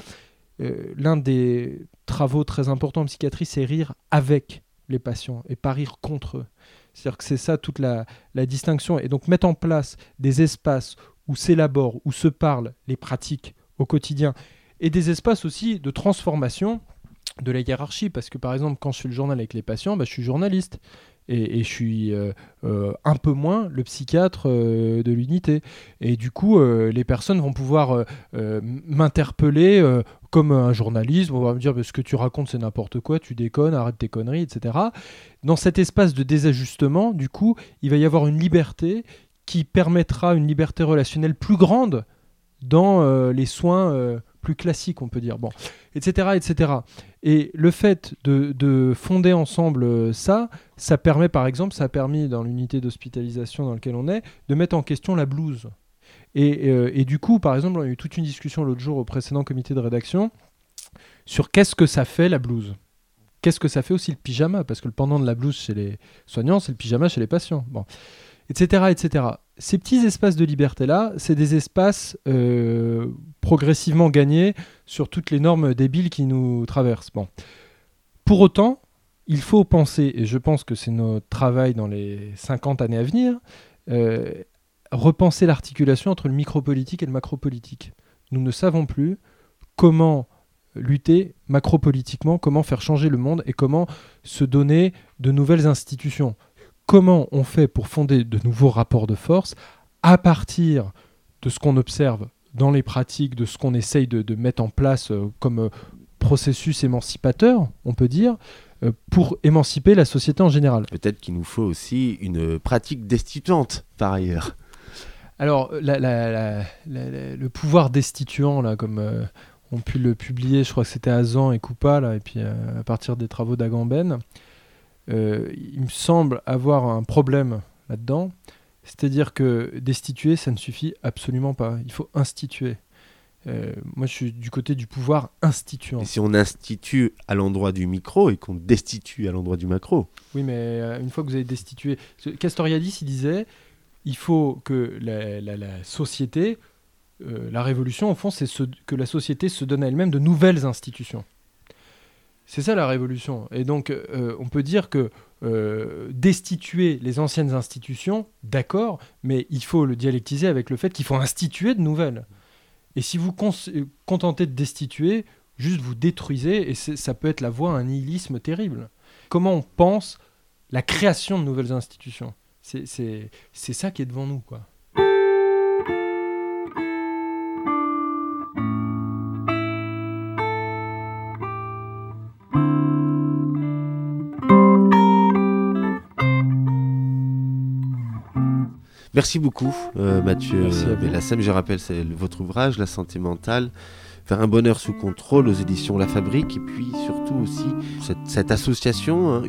euh, l'un des travaux très importants en psychiatrie, c'est rire avec les patients et pas rire contre eux. C'est-à-dire que c'est ça toute la, distinction. Et donc mettre en place des espaces où s'élaborent, où se parlent les pratiques au quotidien, et des espaces aussi de transformation de la hiérarchie. Parce que par exemple, quand je fais le journal avec les patients, bah, je suis journaliste. Et, je suis euh, euh, un peu moins le psychiatre euh, de l'unité. Et du coup, les personnes vont pouvoir m'interpeller comme un journaliste, on va me dire ce que tu racontes c'est n'importe quoi, tu déconnes, arrête tes conneries, etc. Dans cet espace de désajustement, du coup, il va y avoir une liberté qui permettra une liberté relationnelle plus grande dans les soins plus classiques, on peut dire, bon, etc., etc. Et le fait de, fonder ensemble euh, ça, ça permet, par exemple, ça a permis dans l'unité d'hospitalisation dans laquelle on est, de mettre en question la blouse. Euh, et, du coup, par exemple, on a eu toute une discussion l'autre jour au précédent comité de rédaction sur qu'est-ce que ça fait la blouse. Qu'est-ce que ça fait aussi le pyjama? Parce que le pendant de la blouse chez les soignants, c'est le pyjama chez les patients. Bon. Etc., etc. Ces petits espaces de liberté-là, c'est des espaces euh, progressivement gagnés sur toutes les normes débiles qui nous traversent. Pour autant, il faut penser, et je pense que c'est notre travail dans les 50 années à venir, euh, repenser l'articulation entre le micropolitique et le macropolitique. Nous ne savons plus comment lutter macropolitiquement, comment faire changer le monde et comment se donner de nouvelles institutions. Comment on fait pour fonder de nouveaux rapports de force à partir de ce qu'on observe dans les pratiques, de ce qu'on essaye de, mettre en place euh, comme euh, processus émancipateur, on peut dire, euh, pour émanciper la société en général. Peut-être qu'il nous faut aussi une pratique destituante, par ailleurs. Alors, la- la- la- la- la- le pouvoir destituant, là, comme on pu le publier, je crois que c'était Azan et Coupa, là, et puis à partir des travaux d'Agamben, il me semble avoir un problème là-dedans. C'est-à-dire que destituer, ça ne suffit absolument pas. Il faut instituer. Euh, moi, je suis du côté du pouvoir instituant. Et si on institue à l'endroit du micro et qu'on destitue à l'endroit du macro Oui, mais euh, une fois que vous avez destitué. Castoriadis, il disait il faut que la, la- la société, euh, la révolution, au fond, c'est ce- que la société se donne à elle-même de nouvelles institutions. C'est ça la révolution. Et donc, euh, on peut dire que euh, destituer les anciennes institutions, d'accord, mais il faut le dialectiser avec le fait qu'il faut instituer de nouvelles. Et si vous euh, contentez de destituer, juste vous détruisez, et ça peut être la voie à un nihilisme terrible. Comment on pense la création de nouvelles institutions? C'est ça qui est devant nous, quoi. Merci beaucoup, euh, Mathieu Merci. Bellassem. Je rappelle, c'est votre ouvrage, La santé mentale, faire un bonheur sous contrôle aux éditions La Fabrique, et puis surtout aussi cette, cette association, hein,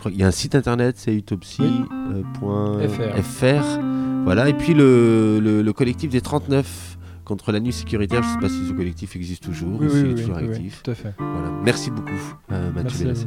crois qu'il y a un site internet, c'est utopsy.fr. Voilà, et puis le, le- le collectif des 39 contre la nuit sécuritaire. Je ne sais pas si ce collectif existe toujours, ou s'il est toujours oui, oui, actif. tout à fait. Voilà. Merci beaucoup, euh, Mathieu Merci.